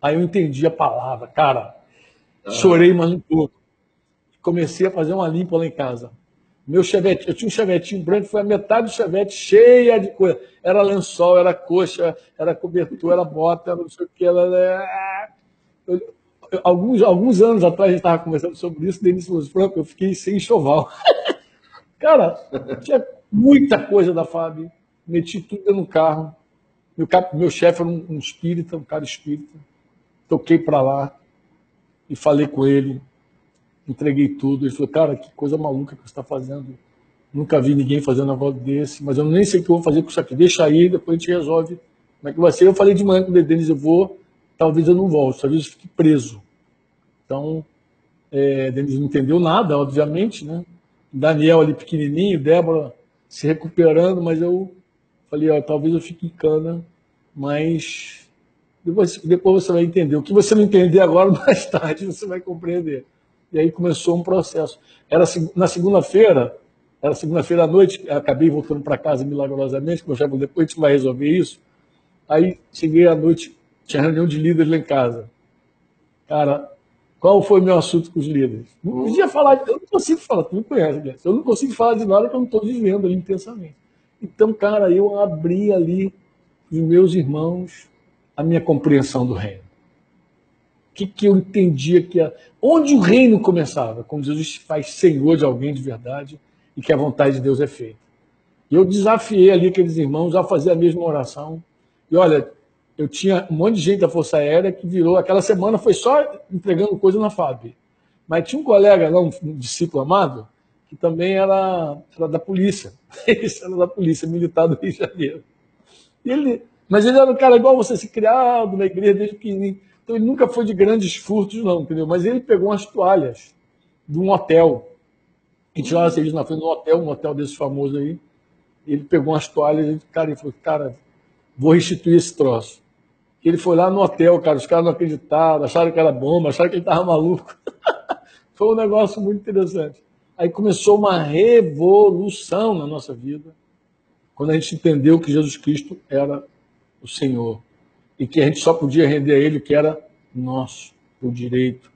Aí eu entendi a palavra, cara. Ah. Chorei mais um pouco. Comecei a fazer uma limpa lá em casa. Meu chevette, eu tinha um chevetinho branco, foi a metade do chevette cheia de coisa. Era lençol, era coxa, era cobertura, era bota, não sei o que. Era... Eu, eu, alguns, alguns anos atrás a gente estava conversando sobre isso, Denise Luz Franco, eu fiquei sem enxoval. Cara, tinha muita coisa da Fábio. Meti tudo no carro. Meu, meu chefe era um, um espírita, um cara espírita toquei para lá e falei com ele, entreguei tudo. Ele falou, cara, que coisa maluca que você está fazendo. Nunca vi ninguém fazendo um negócio desse, mas eu nem sei o que eu vou fazer com isso aqui. Deixa aí, depois a gente resolve como é que vai ser. Eu falei de manhã com o Denis, eu vou, talvez eu não volte, talvez eu fique preso. Então, é, Denis não entendeu nada, obviamente, né? Daniel ali pequenininho, Débora se recuperando, mas eu falei, ó, talvez eu fique em cana, mas depois, depois você vai entender. O que você não entender agora, mais tarde você vai compreender. E aí começou um processo. Era na segunda-feira, era segunda-feira à noite, acabei voltando para casa milagrosamente, como eu já depois a gente vai resolver isso. Aí cheguei à noite, tinha reunião de líderes lá em casa. Cara, qual foi o meu assunto com os líderes? Não podia falar, eu não consigo falar, tu me conhece, né? eu não consigo falar de nada que eu não estou vivendo ali intensamente. Então, cara, eu abri ali os meus irmãos a minha compreensão do reino. O que, que eu entendia que era. Onde o reino começava? Quando Jesus faz senhor de alguém de verdade e que a vontade de Deus é feita. E eu desafiei ali aqueles irmãos a fazer a mesma oração. E olha, eu tinha um monte de gente da Força Aérea que virou. Aquela semana foi só entregando coisa na FAB. Mas tinha um colega lá, um, discípulo amado, que também era, era da polícia. Esse era da polícia militar do Rio de Janeiro. Ele, mas ele era um cara igual você, se criado na igreja desde pequenininho. Então ele nunca foi de grandes furtos, não, entendeu? Mas ele pegou umas toalhas de um hotel. A gente serviço na frente um hotel, um hotel desses famosos aí. Ele pegou umas toalhas e cara, ele falou, cara, vou restituir esse troço. Ele foi lá no hotel, cara, os caras não acreditaram, acharam que era bomba, acharam que ele estava maluco. foi um negócio muito interessante. Aí começou uma revolução na nossa vida, quando a gente entendeu que Jesus Cristo era o Senhor e que a gente só podia render a Ele o que era nosso, o direito.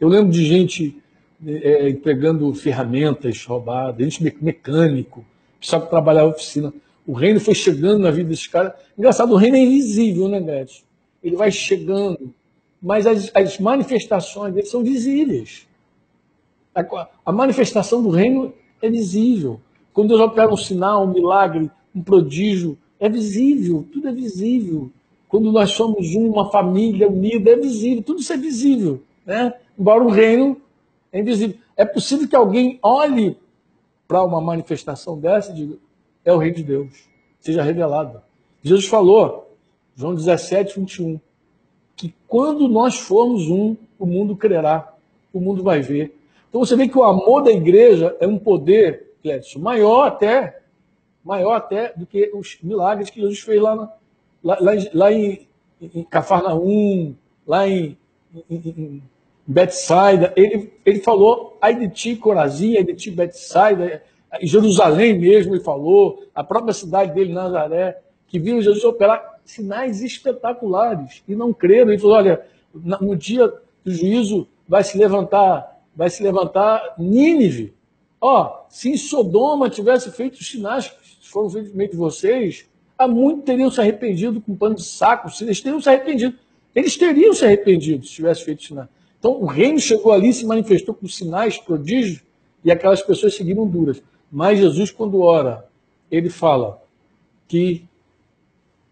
Eu lembro de gente é, entregando ferramentas roubadas, gente mecânico, que trabalhava na oficina. O reino foi chegando na vida desses caras. Engraçado, o reino é invisível, né, Neto? Ele vai chegando, mas as, as manifestações dele são visíveis. A, a, manifestação do reino é visível. Quando Deus opera um sinal, um milagre, um prodígio, é visível, tudo é visível. Quando nós somos uma família unida, é visível, tudo isso é visível. Né? Embora o reino é invisível. É possível que alguém olhe para uma manifestação dessa e diga: é o reino de Deus, seja revelado. Jesus falou, João 17, 21, que quando nós formos um, o mundo crerá, o mundo vai ver. Então você vê que o amor da igreja é um poder, Clécio, maior até, maior até do que os milagres que Jesus fez lá, na, lá, lá, lá em, em Cafarnaum, lá em, em, em Betsaida, ele, ele falou, ai de ti, Corazim, ai de ti, Betsaida, em Jerusalém mesmo ele falou, a própria cidade dele, Nazaré, que viram Jesus operar sinais espetaculares e não creram. Ele falou, olha, no dia do juízo vai se levantar, vai se levantar Nínive. Ó, se Sodoma tivesse feito os sinais que foram feitos no meio de vocês, há muito teriam se arrependido com pano de saco, eles teriam se arrependido. Eles teriam se arrependido se tivesse feito sinais. Então o reino chegou ali, se manifestou com sinais, prodígios, e aquelas pessoas seguiram duras. Mas Jesus, quando ora, ele fala que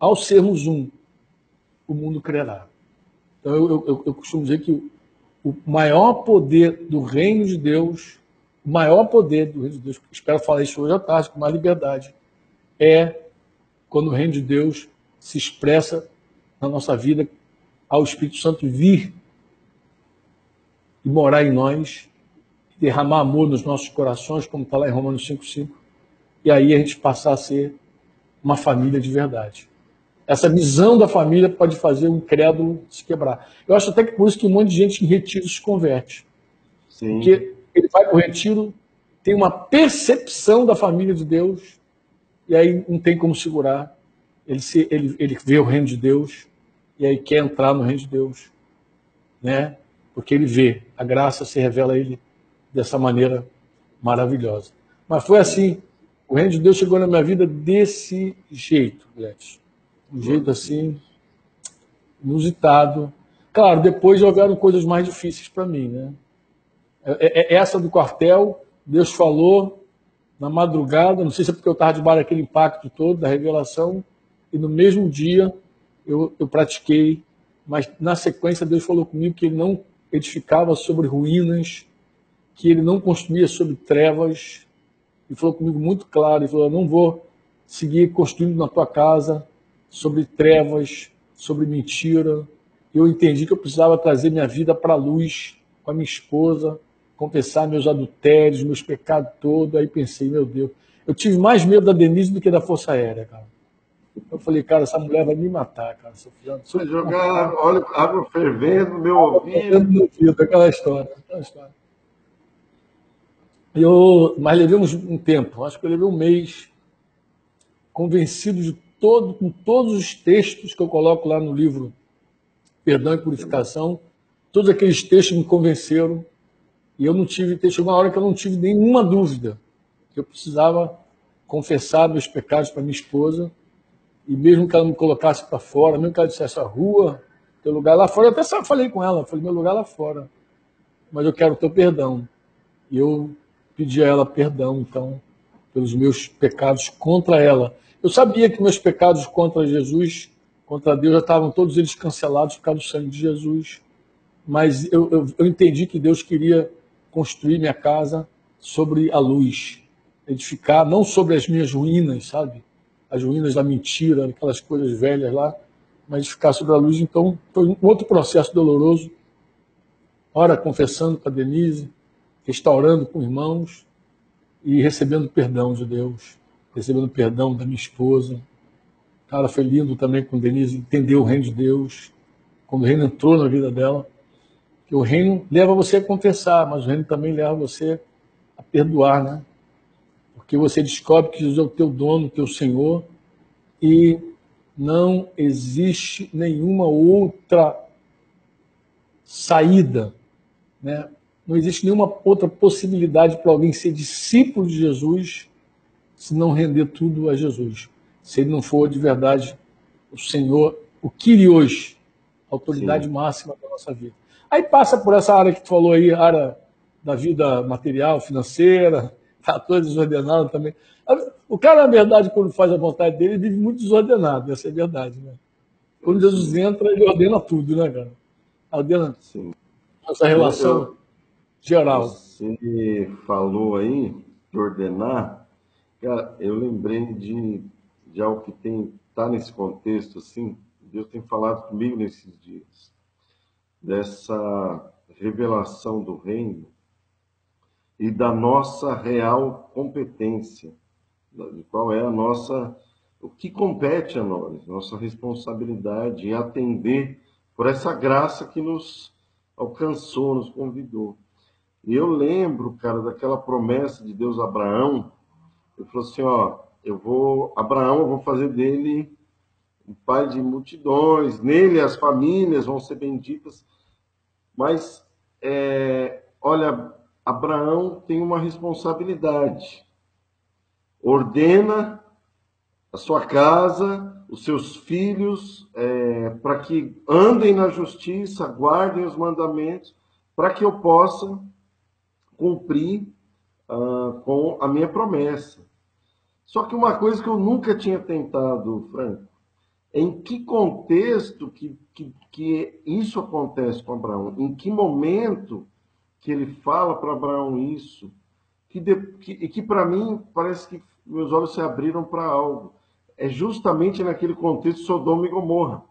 ao sermos um, o mundo crerá. Então eu, eu, eu costumo dizer que o maior poder do reino de Deus, o maior poder do reino de Deus, espero falar isso hoje à tarde com mais liberdade, é quando o reino de Deus se expressa na nossa vida ao Espírito Santo vir e morar em nós, derramar amor nos nossos corações, como está lá em Romanos 5,5, e aí a gente passar a ser uma família de verdade. Essa visão da família pode fazer um crédulo se quebrar. Eu acho até que por isso que um monte de gente em retiro se converte. Sim. Porque ele vai para o retiro, tem uma percepção da família de Deus, e aí não tem como segurar. Ele, se, ele, ele vê o reino de Deus, e aí quer entrar no reino de Deus. Né? Porque ele vê, a graça se revela a ele dessa maneira maravilhosa. Mas foi assim, o reino de Deus chegou na minha vida desse jeito, Gladys. Um jeito assim, inusitado. Claro, depois houveram coisas mais difíceis para mim, né? É, é, é, essa do quartel, Deus falou na madrugada, não sei se é porque eu estava debaixo daquele impacto todo da revelação, e no mesmo dia eu, eu pratiquei, mas na sequência Deus falou comigo que ele não edificava sobre ruínas, que ele não construía sobre trevas, e falou comigo muito claro, e falou, não vou seguir construindo na tua casa sobre trevas, sobre mentira. Eu entendi que eu precisava trazer minha vida para a luz com a minha esposa, confessar meus adultérios, meus pecados todos. Aí pensei, meu Deus, eu tive mais medo da Denise do que da Força Aérea, cara. Eu falei, cara, essa mulher vai me matar, cara. Se eu, se eu jogar óleo, água fervendo no meu ouvido, aquela história, aquela história. Eu, mas levei um, um tempo, acho que eu levei um mês, convencido de todo, com todos os textos que eu coloco lá no livro Perdão e Purificação, todos aqueles textos me convenceram e eu não tive, chegou uma hora que eu não tive nenhuma dúvida que eu precisava confessar meus pecados para minha esposa e mesmo que ela me colocasse para fora, mesmo que ela dissesse a rua, teu lugar lá fora, eu até falei com ela, falei meu lugar lá fora, mas eu quero teu perdão. E eu pedi a ela perdão, então, pelos meus pecados contra ela. Eu sabia que meus pecados contra Jesus, contra Deus, já estavam todos eles cancelados por causa do sangue de Jesus. Mas eu, eu, eu entendi que Deus queria construir minha casa sobre a luz, edificar não sobre as minhas ruínas, sabe? As ruínas da mentira, aquelas coisas velhas lá, mas edificar sobre a luz. Então, foi um outro processo doloroso. Ora, confessando para Denise, restaurando com irmãos e recebendo perdão de Deus, recebendo perdão da minha esposa. Cara, foi lindo também com Denise entender o reino de Deus, quando o reino entrou na vida dela. Que o reino leva você a confessar, mas o reino também leva você a perdoar, né? Porque você descobre que Jesus é o teu dono, o teu Senhor, e não existe nenhuma outra saída, né? Não existe nenhuma outra possibilidade para alguém ser discípulo de Jesus se não render tudo a Jesus. Se ele não for de verdade o Senhor, o Kyrios, a autoridade Sim. máxima da nossa vida. Aí passa por essa área que tu falou aí, área da vida material, financeira, está toda desordenada também. O cara, na verdade, quando faz a vontade dele, vive muito desordenado, essa é a verdade, né? Quando Jesus entra, ele ordena tudo, né, cara? Ordena Sim. essa relação geral. Você falou aí de ordenar, cara, eu lembrei de, de algo que tem tá nesse contexto assim. Deus tem falado comigo nesses dias dessa revelação do reino e da nossa real competência, de qual é a nossa o que compete a nós, nossa responsabilidade em atender por essa graça que nos alcançou, nos convidou. E eu lembro, cara, daquela promessa de Deus a Abraão. Ele falou assim: ó, eu vou, Abraão, eu vou fazer dele um pai de multidões, nele as famílias vão ser benditas. Mas, é, olha, Abraão tem uma responsabilidade. Ordena a sua casa, os seus filhos, é, para que andem na justiça, guardem os mandamentos, para que eu possa cumprir uh, com a minha promessa. Só que uma coisa que eu nunca tinha tentado, Franco, é em que contexto que, que, que isso acontece com Abraão? Em que momento que ele fala para Abraão isso? Que, de, que, que para mim parece que meus olhos se abriram para algo. É justamente naquele contexto de Sodoma e Gomorra.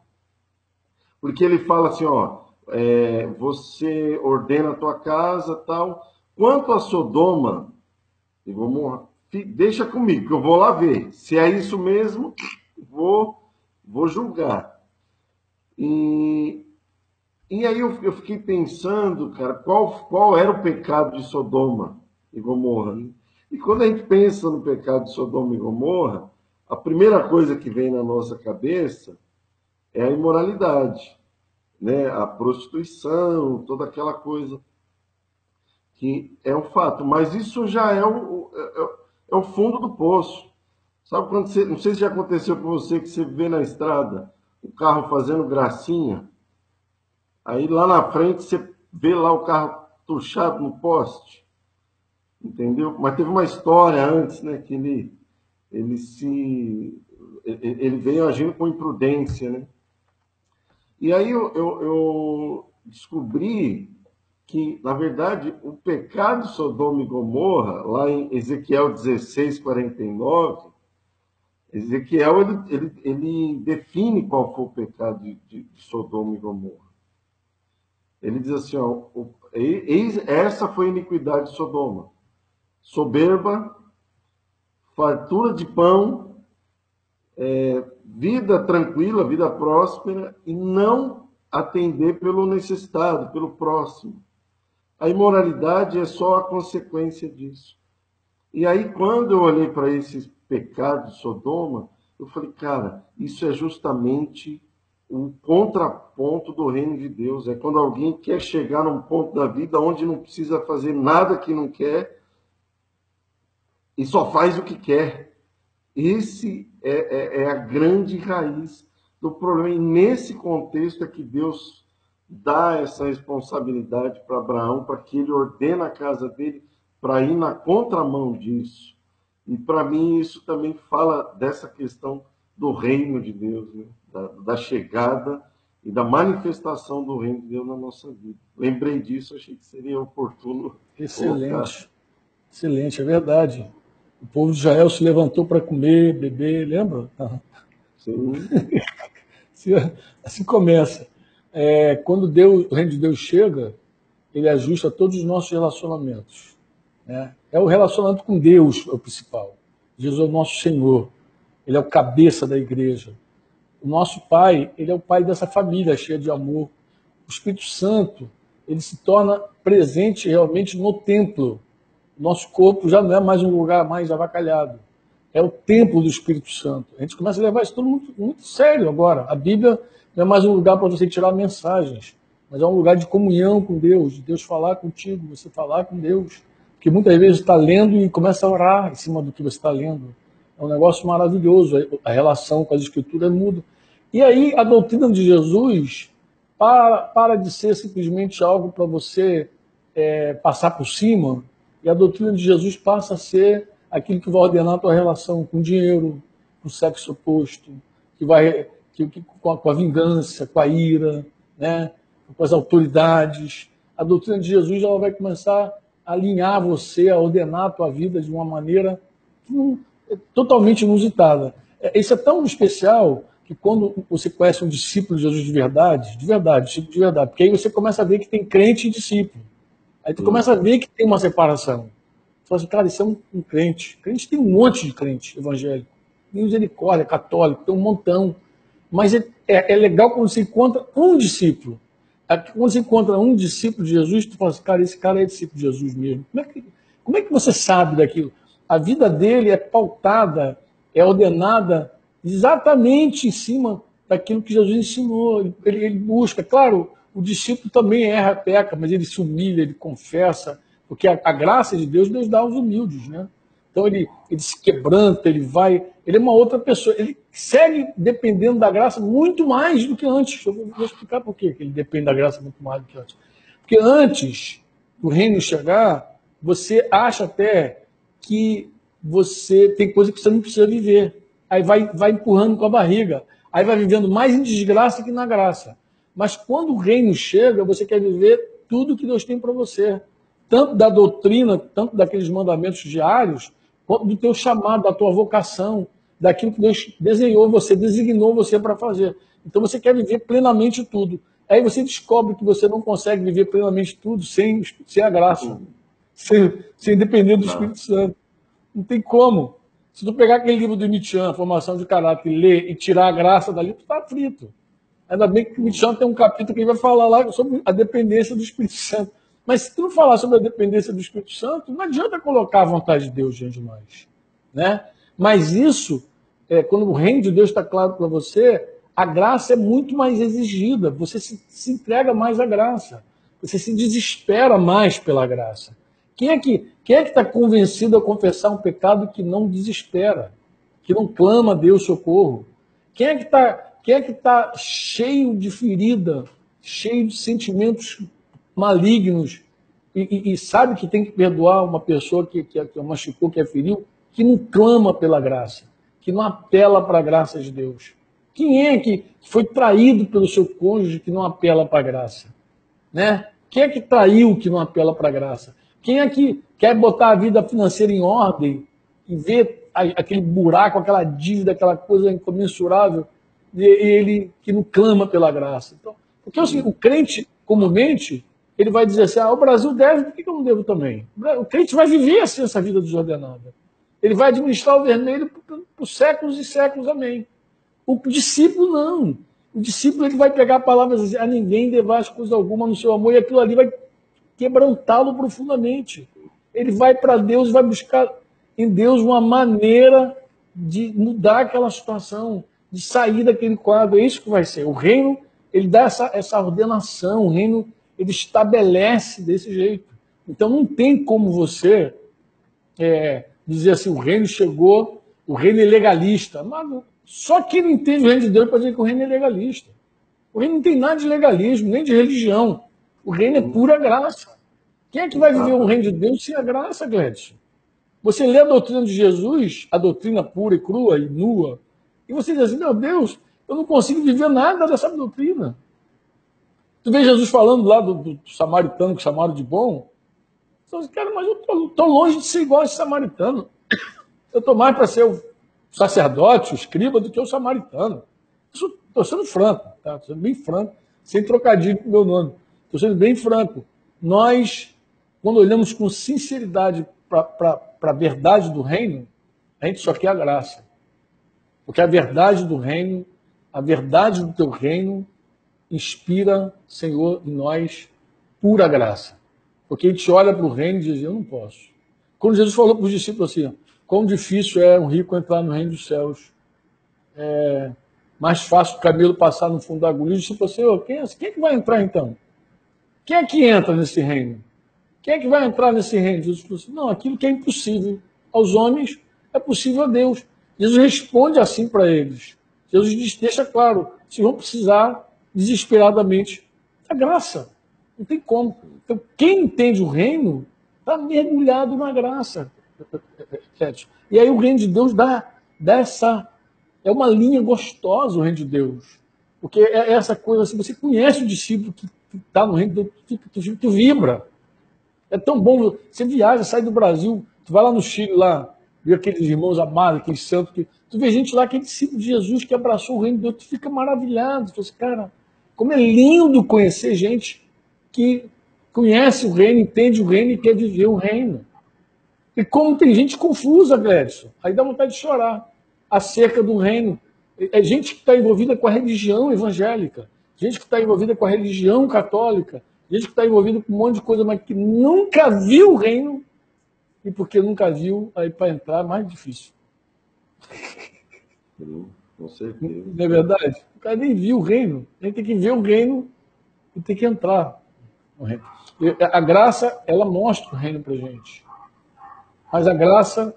Porque ele fala assim, ó, é, você ordena a tua casa, tal, Quanto a Sodoma e Gomorra, deixa comigo, que eu vou lá ver. Se é isso mesmo, vou, vou julgar. E, e aí eu, eu fiquei pensando, cara, qual, qual era o pecado de Sodoma e Gomorra. Né? E quando a gente pensa no pecado de Sodoma e Gomorra, a primeira coisa que vem na nossa cabeça é a imoralidade, né? a prostituição, toda aquela coisa que é um fato, mas isso já é o, é, é o fundo do poço. Sabe quando você, não sei se já aconteceu com você que você vê na estrada o carro fazendo gracinha, aí lá na frente você vê lá o carro tuchado no poste, entendeu? Mas teve uma história antes, né, que ele ele se ele veio agindo com imprudência, né? E aí eu, eu, eu descobri que, na verdade, o pecado de Sodoma e Gomorra, lá em Ezequiel 16, 49, Ezequiel ele, ele, ele define qual foi o pecado de, de, Sodoma e Gomorra. Ele diz assim: ó, o, essa foi a iniquidade de Sodoma: soberba, fartura de pão, é, vida tranquila, vida próspera, e não atender pelo necessitado, pelo próximo. A imoralidade é só a consequência disso. E aí, quando eu olhei para esses pecados de Sodoma, eu falei, cara, isso é justamente o contraponto do reino de Deus. É quando alguém quer chegar num ponto da vida onde não precisa fazer nada que não quer e só faz o que quer. Esse é, é, é a grande raiz do problema. E nesse contexto é que Deus dá essa responsabilidade para Abraão, para que ele ordene a casa dele para ir na contramão disso. E para mim isso também fala dessa questão do reino de Deus, né? da, da, chegada e da manifestação do reino de Deus na nossa vida. Lembrei disso, achei que seria oportuno. Excelente, colocar. excelente, é verdade. O povo de Israel se levantou para comer, beber, lembra? Sim. assim começa. É, quando Deus, o reino de Deus chega, ele ajusta todos os nossos relacionamentos. Né? É o relacionamento com Deus é o principal. Jesus é o nosso Senhor. Ele é o cabeça da igreja. O nosso Pai, ele é o Pai dessa família cheia de amor. O Espírito Santo, ele se torna presente realmente no templo. Nosso corpo já não é mais um lugar mais avacalhado. É o templo do Espírito Santo. A gente começa a levar isso tudo muito, muito sério agora. A Bíblia não é mais um lugar para você tirar mensagens, mas é um lugar de comunhão com Deus, de Deus falar contigo, você falar com Deus. Porque muitas vezes está lendo e começa a orar em cima do que você está lendo. É um negócio maravilhoso. A relação com as escrituras muda. E aí a doutrina de Jesus para, para de ser simplesmente algo para você é, passar por cima, e a doutrina de Jesus passa a ser aquilo que vai ordenar a tua relação com o dinheiro, com o sexo oposto, que vai que, que, com, a, com, a, vingança, com a ira, né, com as autoridades. A doutrina de Jesus ela vai começar a alinhar você, a ordenar a tua vida de uma maneira é totalmente inusitada. É, isso é tão especial que quando você conhece um discípulo de Jesus de verdade, de verdade, discípulo de verdade, porque aí você começa a ver que tem crente e discípulo. Aí tu começa a ver que tem uma separação. Fala assim, cara, isso é um, um crente. Crente tem um monte de crente evangélico. Misericórdia, católico, tem um montão. Mas é, é, é, legal quando você encontra um discípulo. Quando você encontra um discípulo de Jesus, tu fala assim, cara, esse cara é discípulo de Jesus mesmo. Como é que, como é que você sabe daquilo? A vida dele é pautada, é ordenada exatamente em cima daquilo que Jesus ensinou. Ele, ele busca, claro, o discípulo também erra, peca, mas ele se humilha, ele confessa, porque a, a, graça de Deus, Deus dá aos humildes, né? Então ele, ele se quebranta, ele vai, ele é uma outra pessoa, ele segue dependendo da graça muito mais do que antes. Eu vou explicar por que ele depende da graça muito mais do que antes. Porque antes do reino chegar, você acha até que você tem coisa que você não precisa viver. Aí vai, vai empurrando com a barriga. Aí vai vivendo mais em desgraça que na graça. Mas quando o reino chega, você quer viver tudo que Deus tem para você. Tanto da doutrina, tanto daqueles mandamentos diários, quanto do teu chamado, da tua vocação, daquilo que Deus desenhou você, designou você para fazer. Então você quer viver plenamente tudo. Aí você descobre que você não consegue viver plenamente tudo sem, sem a graça, sem, sem depender do Espírito Santo. Não tem como. Se tu pegar aquele livro do Nietzsche, Formação de Caráter, e ler e tirar a graça dali, tu está frito. Ainda bem que o Michel tem um capítulo que ele vai falar lá sobre a dependência do Espírito Santo. Mas se tu não falar sobre a dependência do Espírito Santo, não adianta colocar a vontade de Deus diante de nós. Né? Mas isso, é, quando o reino de Deus está claro para você, a graça é muito mais exigida. Você se, se entrega mais à graça. Você se desespera mais pela graça. Quem é que quem é que está convencido a confessar um pecado que não desespera, que não clama a Deus socorro? Quem é que está quem é que está cheio de ferida, cheio de sentimentos malignos e, e, e, sabe que tem que perdoar uma pessoa que, que, que machucou, que a feriu, que não clama pela graça, que não apela para a graça de Deus? Quem é que foi traído pelo seu cônjuge que não apela para a graça? Né? Quem é que traiu que não apela para a graça? Quem é que quer botar a vida financeira em ordem e ver aquele buraco, aquela dívida, aquela coisa incomensurável, e ele que não clama pela graça? Então, porque assim, o crente, comumente, ele vai dizer assim: ah, o Brasil deve, por que eu não devo também? O crente vai viver assim essa vida desordenada. Ele vai administrar o vermelho por, por séculos e séculos, amém. O discípulo não. O discípulo ele vai pegar palavras e dizer, a ninguém devas coisa alguma no seu amor, e aquilo ali vai quebrantá-lo profundamente. Ele vai para Deus, vai buscar em Deus uma maneira de mudar aquela situação, de sair daquele quadro. É isso que vai ser. O reino, ele dá essa, essa ordenação, o reino, ele estabelece desse jeito. Então não tem como você é, dizer assim, o reino chegou, o reino é legalista. Mas só quem não entende o reino de Deus pode dizer que o reino é legalista. O reino não tem nada de legalismo, nem de religião. O reino é pura graça. Quem é que vai viver o reino de Deus sem a graça, Gledson? Você lê a doutrina de Jesus, a doutrina pura e crua e nua, e você diz assim, meu Deus, eu não consigo viver nada dessa doutrina. Tu vê Jesus falando lá do, do samaritano, que chamaram de bom. Diz, cara, mas eu estou longe de ser igual a esse samaritano. Eu estou mais para ser o sacerdote, o escriba, do que o samaritano. Estou sendo franco, tá? Estou sendo bem franco, sem trocadilho com meu nome. Estou sendo bem franco. Nós, quando olhamos com sinceridade para a verdade do reino, a gente só quer a graça. Porque a verdade do reino, a verdade do teu reino, inspira, Senhor, em nós pura graça. Porque a gente olha para o reino e diz: Eu não posso. Quando Jesus falou para os discípulos assim: Quão difícil é um rico entrar no reino dos céus. É mais fácil o camelo passar no fundo da agulha. Os discípulos Senhor, quem é, quem é que vai entrar então? Quem é que entra nesse reino? Quem é que vai entrar nesse reino? Jesus falou assim: Não, aquilo que é impossível aos homens é possível a Deus. Jesus responde assim para eles. Jesus diz, deixa claro: vocês vão precisar desesperadamente da graça. Não tem como. Então, quem entende o reino está mergulhado na graça. E aí o reino de Deus dá, dá essa. É uma linha gostosa o reino de Deus. Porque é essa coisa assim, você conhece o discípulo que está no reino de Deus, tu, tu, tu, vibra. É tão bom. Você viaja, sai do Brasil, tu vai lá no Chile, lá, vê aqueles irmãos amados, aqueles santos, que, tu vê gente lá que é discípulo de Jesus, que abraçou o reino de Deus, tu fica maravilhado. Tu fala assim, cara, como é lindo conhecer gente que conhece o reino, entende o reino e quer viver o reino. E como tem gente confusa, Gledson, aí dá vontade de chorar acerca do reino. É gente que está envolvida com a religião evangélica, gente que está envolvida com a religião católica, gente que está envolvida com um monte de coisa, mas que nunca viu o reino, e porque nunca viu, aí para entrar é mais difícil. Com certeza. Não é verdade? O cara nem viu o reino, nem tem que ver o reino e tem que entrar no reino. A graça, ela mostra o reino para gente. Mas a graça,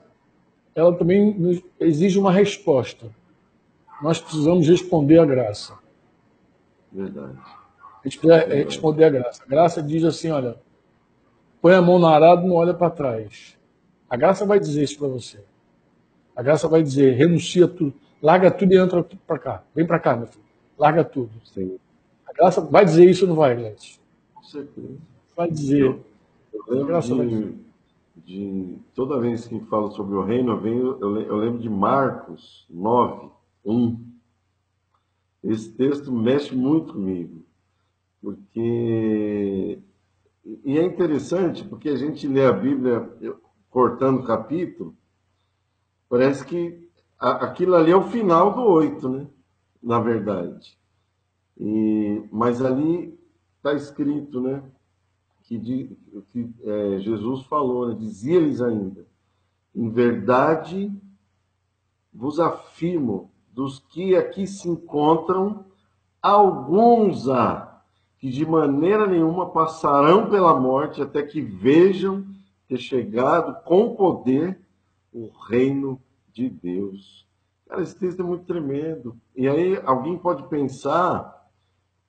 ela também exige uma resposta. Nós precisamos responder à graça. Verdade. A gente precisa Verdade. responder à graça. A graça diz assim: olha, põe a mão no arado e não olha para trás. A graça vai dizer isso para você. A graça vai dizer: renuncia tudo, larga tudo e entra para cá. Vem para cá, meu filho. Larga tudo. Sim. A graça vai dizer isso ou não vai, Gleice? Com certeza. Vai dizer. Eu, eu a graça vai dizer de toda vez que falo sobre o reino, eu, venho, eu, lembro de Marcos 9, 1. Esse texto mexe muito comigo, porque. E é interessante, porque a gente lê a Bíblia cortando capítulo, parece que aquilo ali é o final do 8, né? Na verdade. E, mas ali está escrito, né? que, de, que é, Jesus falou, né? dizia-lhes ainda: Em verdade vos afirmo, dos que aqui se encontram, alguns há que de maneira nenhuma passarão pela morte até que vejam ter chegado com poder o reino Deus. Cara, esse texto é muito tremendo. E aí alguém pode pensar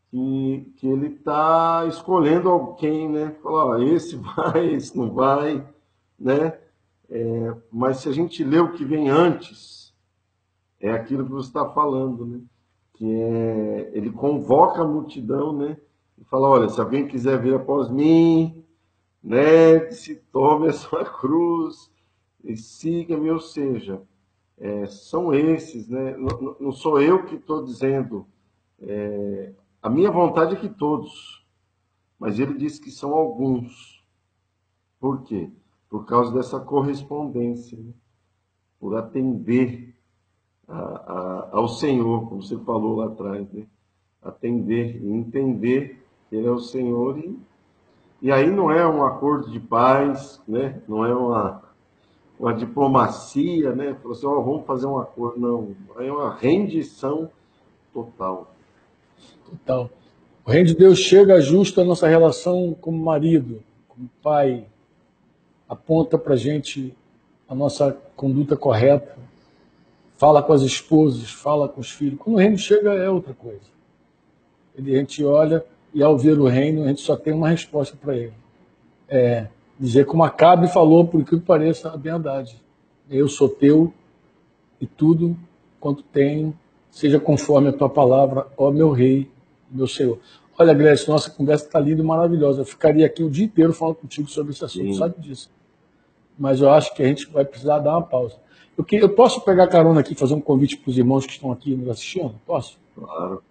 que, que ele está escolhendo alguém, né? Falar, esse vai, esse não vai, né? É, mas se a gente lê o que vem antes, é aquilo que você está falando, né? Que é, ele convoca a multidão, né? e fala: olha, se alguém quiser vir após mim, negue-se, tome a sua cruz e siga-me, ou seja, é, são esses, né? Não, não, sou eu que estou dizendo, é, a minha vontade é que todos, mas ele diz que são alguns. Por quê? Por causa dessa correspondência, né? por atender a, a, ao Senhor, como você falou lá atrás, né? atender e entender que Ele é o Senhor e, e aí não é um acordo de paz, né? não é uma, uma diplomacia, né? Falou assim, oh, vamos fazer um acordo, não, é uma rendição total. Total. O reino de Deus chega justo a nossa relação como marido, como pai, aponta para gente a nossa conduta correta, fala com as esposas, fala com os filhos. Quando o reino chega é outra coisa. Ele, a gente olha e ao ver o reino a gente só tem uma resposta para ele. É dizer como Acabe falou, por que pareça a verdade. Eu sou teu e tudo quanto tenho, seja conforme a tua palavra, ó meu rei, meu Senhor. Olha, Grécia, nossa conversa está linda e maravilhosa. Eu ficaria aqui o dia inteiro falando contigo sobre esse assunto, Sim. sabe disso. Mas eu acho que a gente vai precisar dar uma pausa. Eu, que, eu posso pegar carona aqui e fazer um convite para os irmãos que estão aqui nos assistindo? Posso? Claro.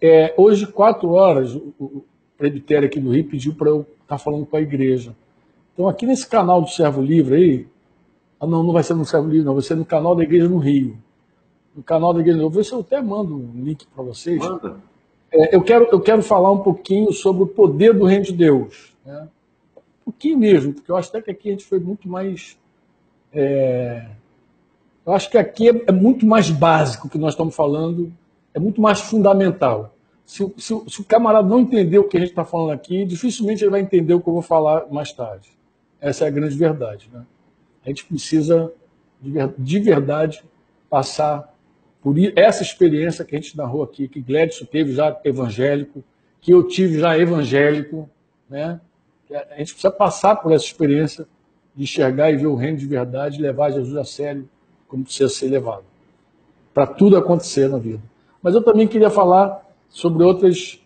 É, hoje, quatro horas, o, o presbitério aqui do Rio pediu para eu estar tá falando com a igreja. Então, aqui nesse canal do Servo Livre aí, ah, não, não vai ser no Servo Livre, não, vai ser no canal da Igreja no Rio. No canal da Igreja no Rio, vou ver se eu até mando um link para vocês. Manda. É, eu, quero, eu quero falar um pouquinho sobre o poder do reino de Deus. Né? Um pouquinho mesmo, porque eu acho até que aqui a gente foi muito mais. É, eu acho que aqui é, é muito mais básico o que nós estamos falando, é muito mais fundamental. Se, se, se, o camarada não entender o que a gente está falando aqui, dificilmente ele vai entender o que eu vou falar mais tarde. Essa é a grande verdade. Né? A gente precisa, de verdade, passar por essa experiência que a gente narrou aqui, que Gledson teve já evangélico, que eu tive já evangélico, né? A gente precisa passar por essa experiência de enxergar e ver o reino de verdade levar Jesus a sério como precisa ser levado. Para tudo acontecer na vida. Mas eu também queria falar sobre outras.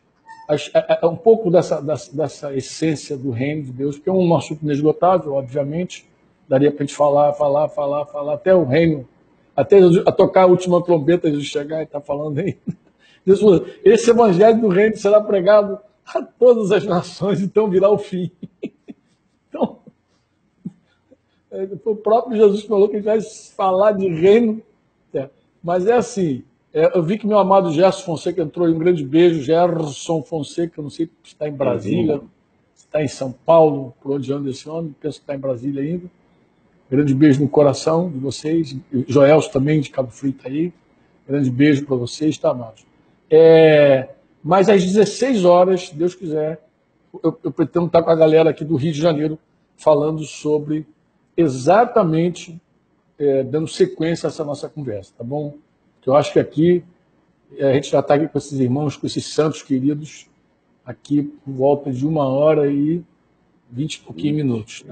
Um pouco dessa, dessa, dessa essência do reino de Deus, que é um assunto inesgotável, obviamente. Daria para a gente falar, falar, falar, falar, até o reino até a tocar a última trombeta, Jesus chegar e está falando aí. Esse evangelho do reino será pregado a todas as nações, então virá o fim. Então, é, o próprio Jesus falou que a gente vai falar de reino. É, mas é assim, é, eu vi que meu amado Gerson Fonseca entrou em um grande beijo. Gerson Fonseca, não sei se está em Brasília, se está em São Paulo, por onde anda esse homem, penso que está em Brasília ainda. Grande beijo no coração de vocês. Joel também, de Cabo Frio, está aí. Grande beijo para vocês, tá, amados? É, mas às 16 horas, Deus quiser, eu, eu pretendo estar com a galera aqui do Rio de Janeiro falando sobre exatamente, é, dando sequência a essa nossa conversa, tá bom? Eu acho que aqui é, a gente já está aqui com esses irmãos, com esses santos queridos, aqui por volta de uma hora e vinte e pouquinho minutos.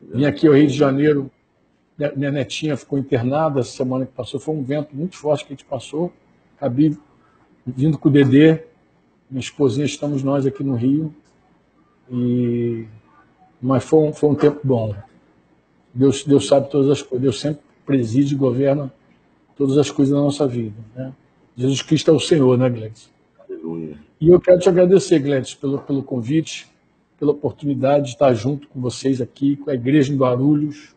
Vim aqui ao Rio de Janeiro, minha netinha ficou internada essa semana que passou, foi um vento muito forte que a gente passou. Acabei vindo com o Dedê, minha esposinha, estamos nós aqui no Rio. E... Mas foi um, foi um tempo bom. Deus, Deus sabe todas as coisas, Deus sempre preside e governa todas as coisas da nossa vida. Né? Jesus Cristo é o Senhor, né, Gladys? Aleluia. E eu quero te agradecer, Gladys, pelo, pelo convite pela oportunidade de estar junto com vocês aqui, com a Igreja em Guarulhos.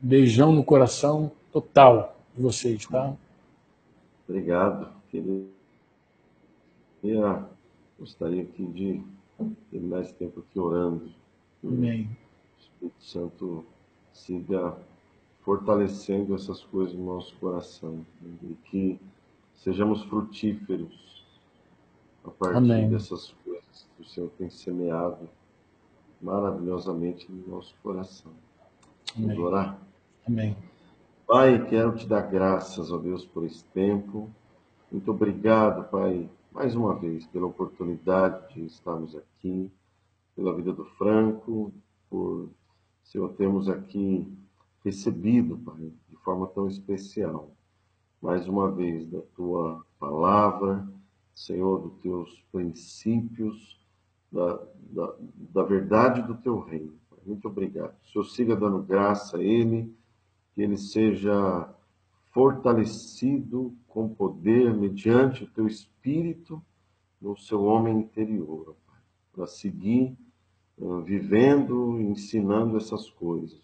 Beijão no coração total de vocês, tá? Obrigado. Queria, gostaria aqui de terminar esse tempo aqui orando. Amém. O Espírito Santo siga fortalecendo essas coisas no nosso coração e que sejamos frutíferos a partir Amém. dessas coisas que o Senhor tem semeado maravilhosamente no nosso coração. Vamos Amém. orar? Amém. Pai, quero te dar graças, ó Deus, por esse tempo. Muito obrigado, Pai, mais uma vez, pela oportunidade de estarmos aqui, pela vida do Franco, por, Senhor, termos aqui recebido, Pai, de forma tão especial, mais uma vez, da tua palavra, Senhor, dos teus princípios, da, da, da verdade do teu reino. Muito obrigado. O Senhor siga dando graça a ele, que ele seja fortalecido com poder mediante o teu espírito no seu homem interior, para seguir uh, vivendo, ensinando essas coisas,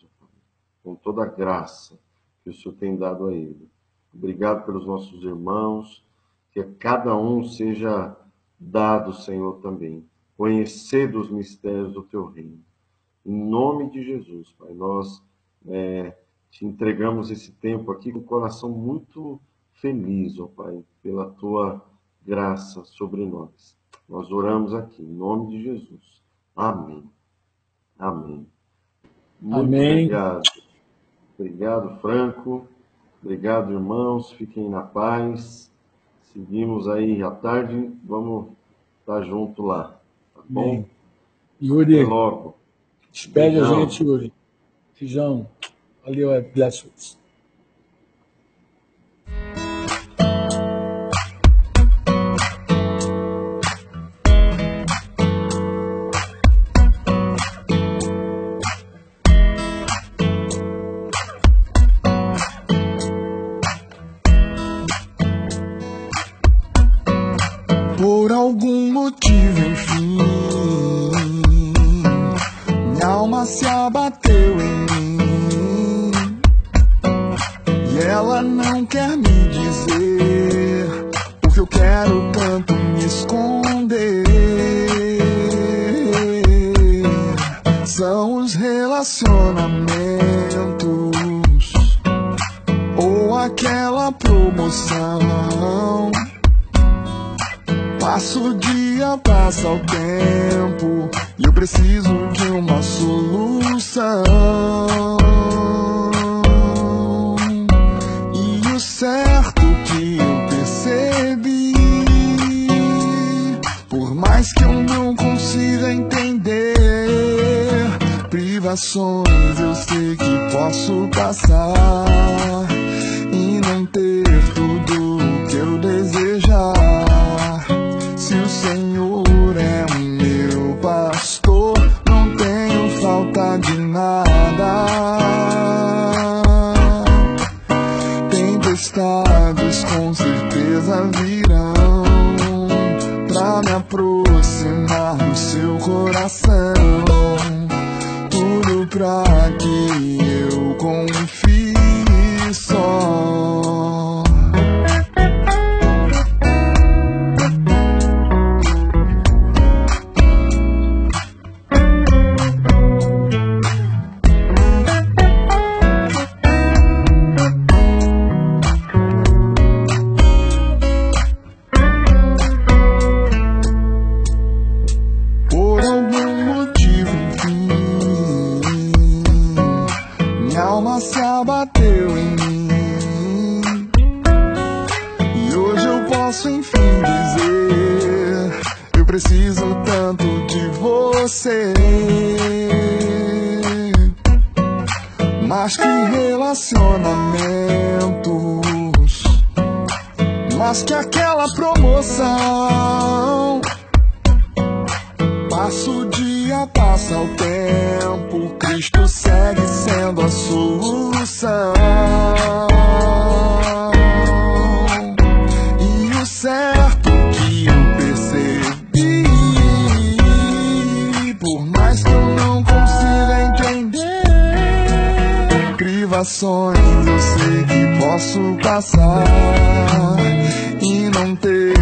com toda a graça que o Senhor tem dado a ele. Obrigado pelos nossos irmãos, que a cada um seja dado, Senhor, também, conhecer dos mistérios do teu reino. Em nome de Jesus, Pai, nós é, te entregamos esse tempo aqui com o coração muito feliz, ó Pai, pela tua graça sobre nós. Nós oramos aqui, em nome de Jesus. Amém. Amém. Muito Amém. obrigado. Obrigado, Franco. Obrigado, irmãos. Fiquem na paz. Seguimos aí à tarde. Vamos estar junto lá. Tá bom? Até Yuri, logo. despede a Beijão. gente, Yuri. Beijão. Valeu, é blessings. Passar e não ter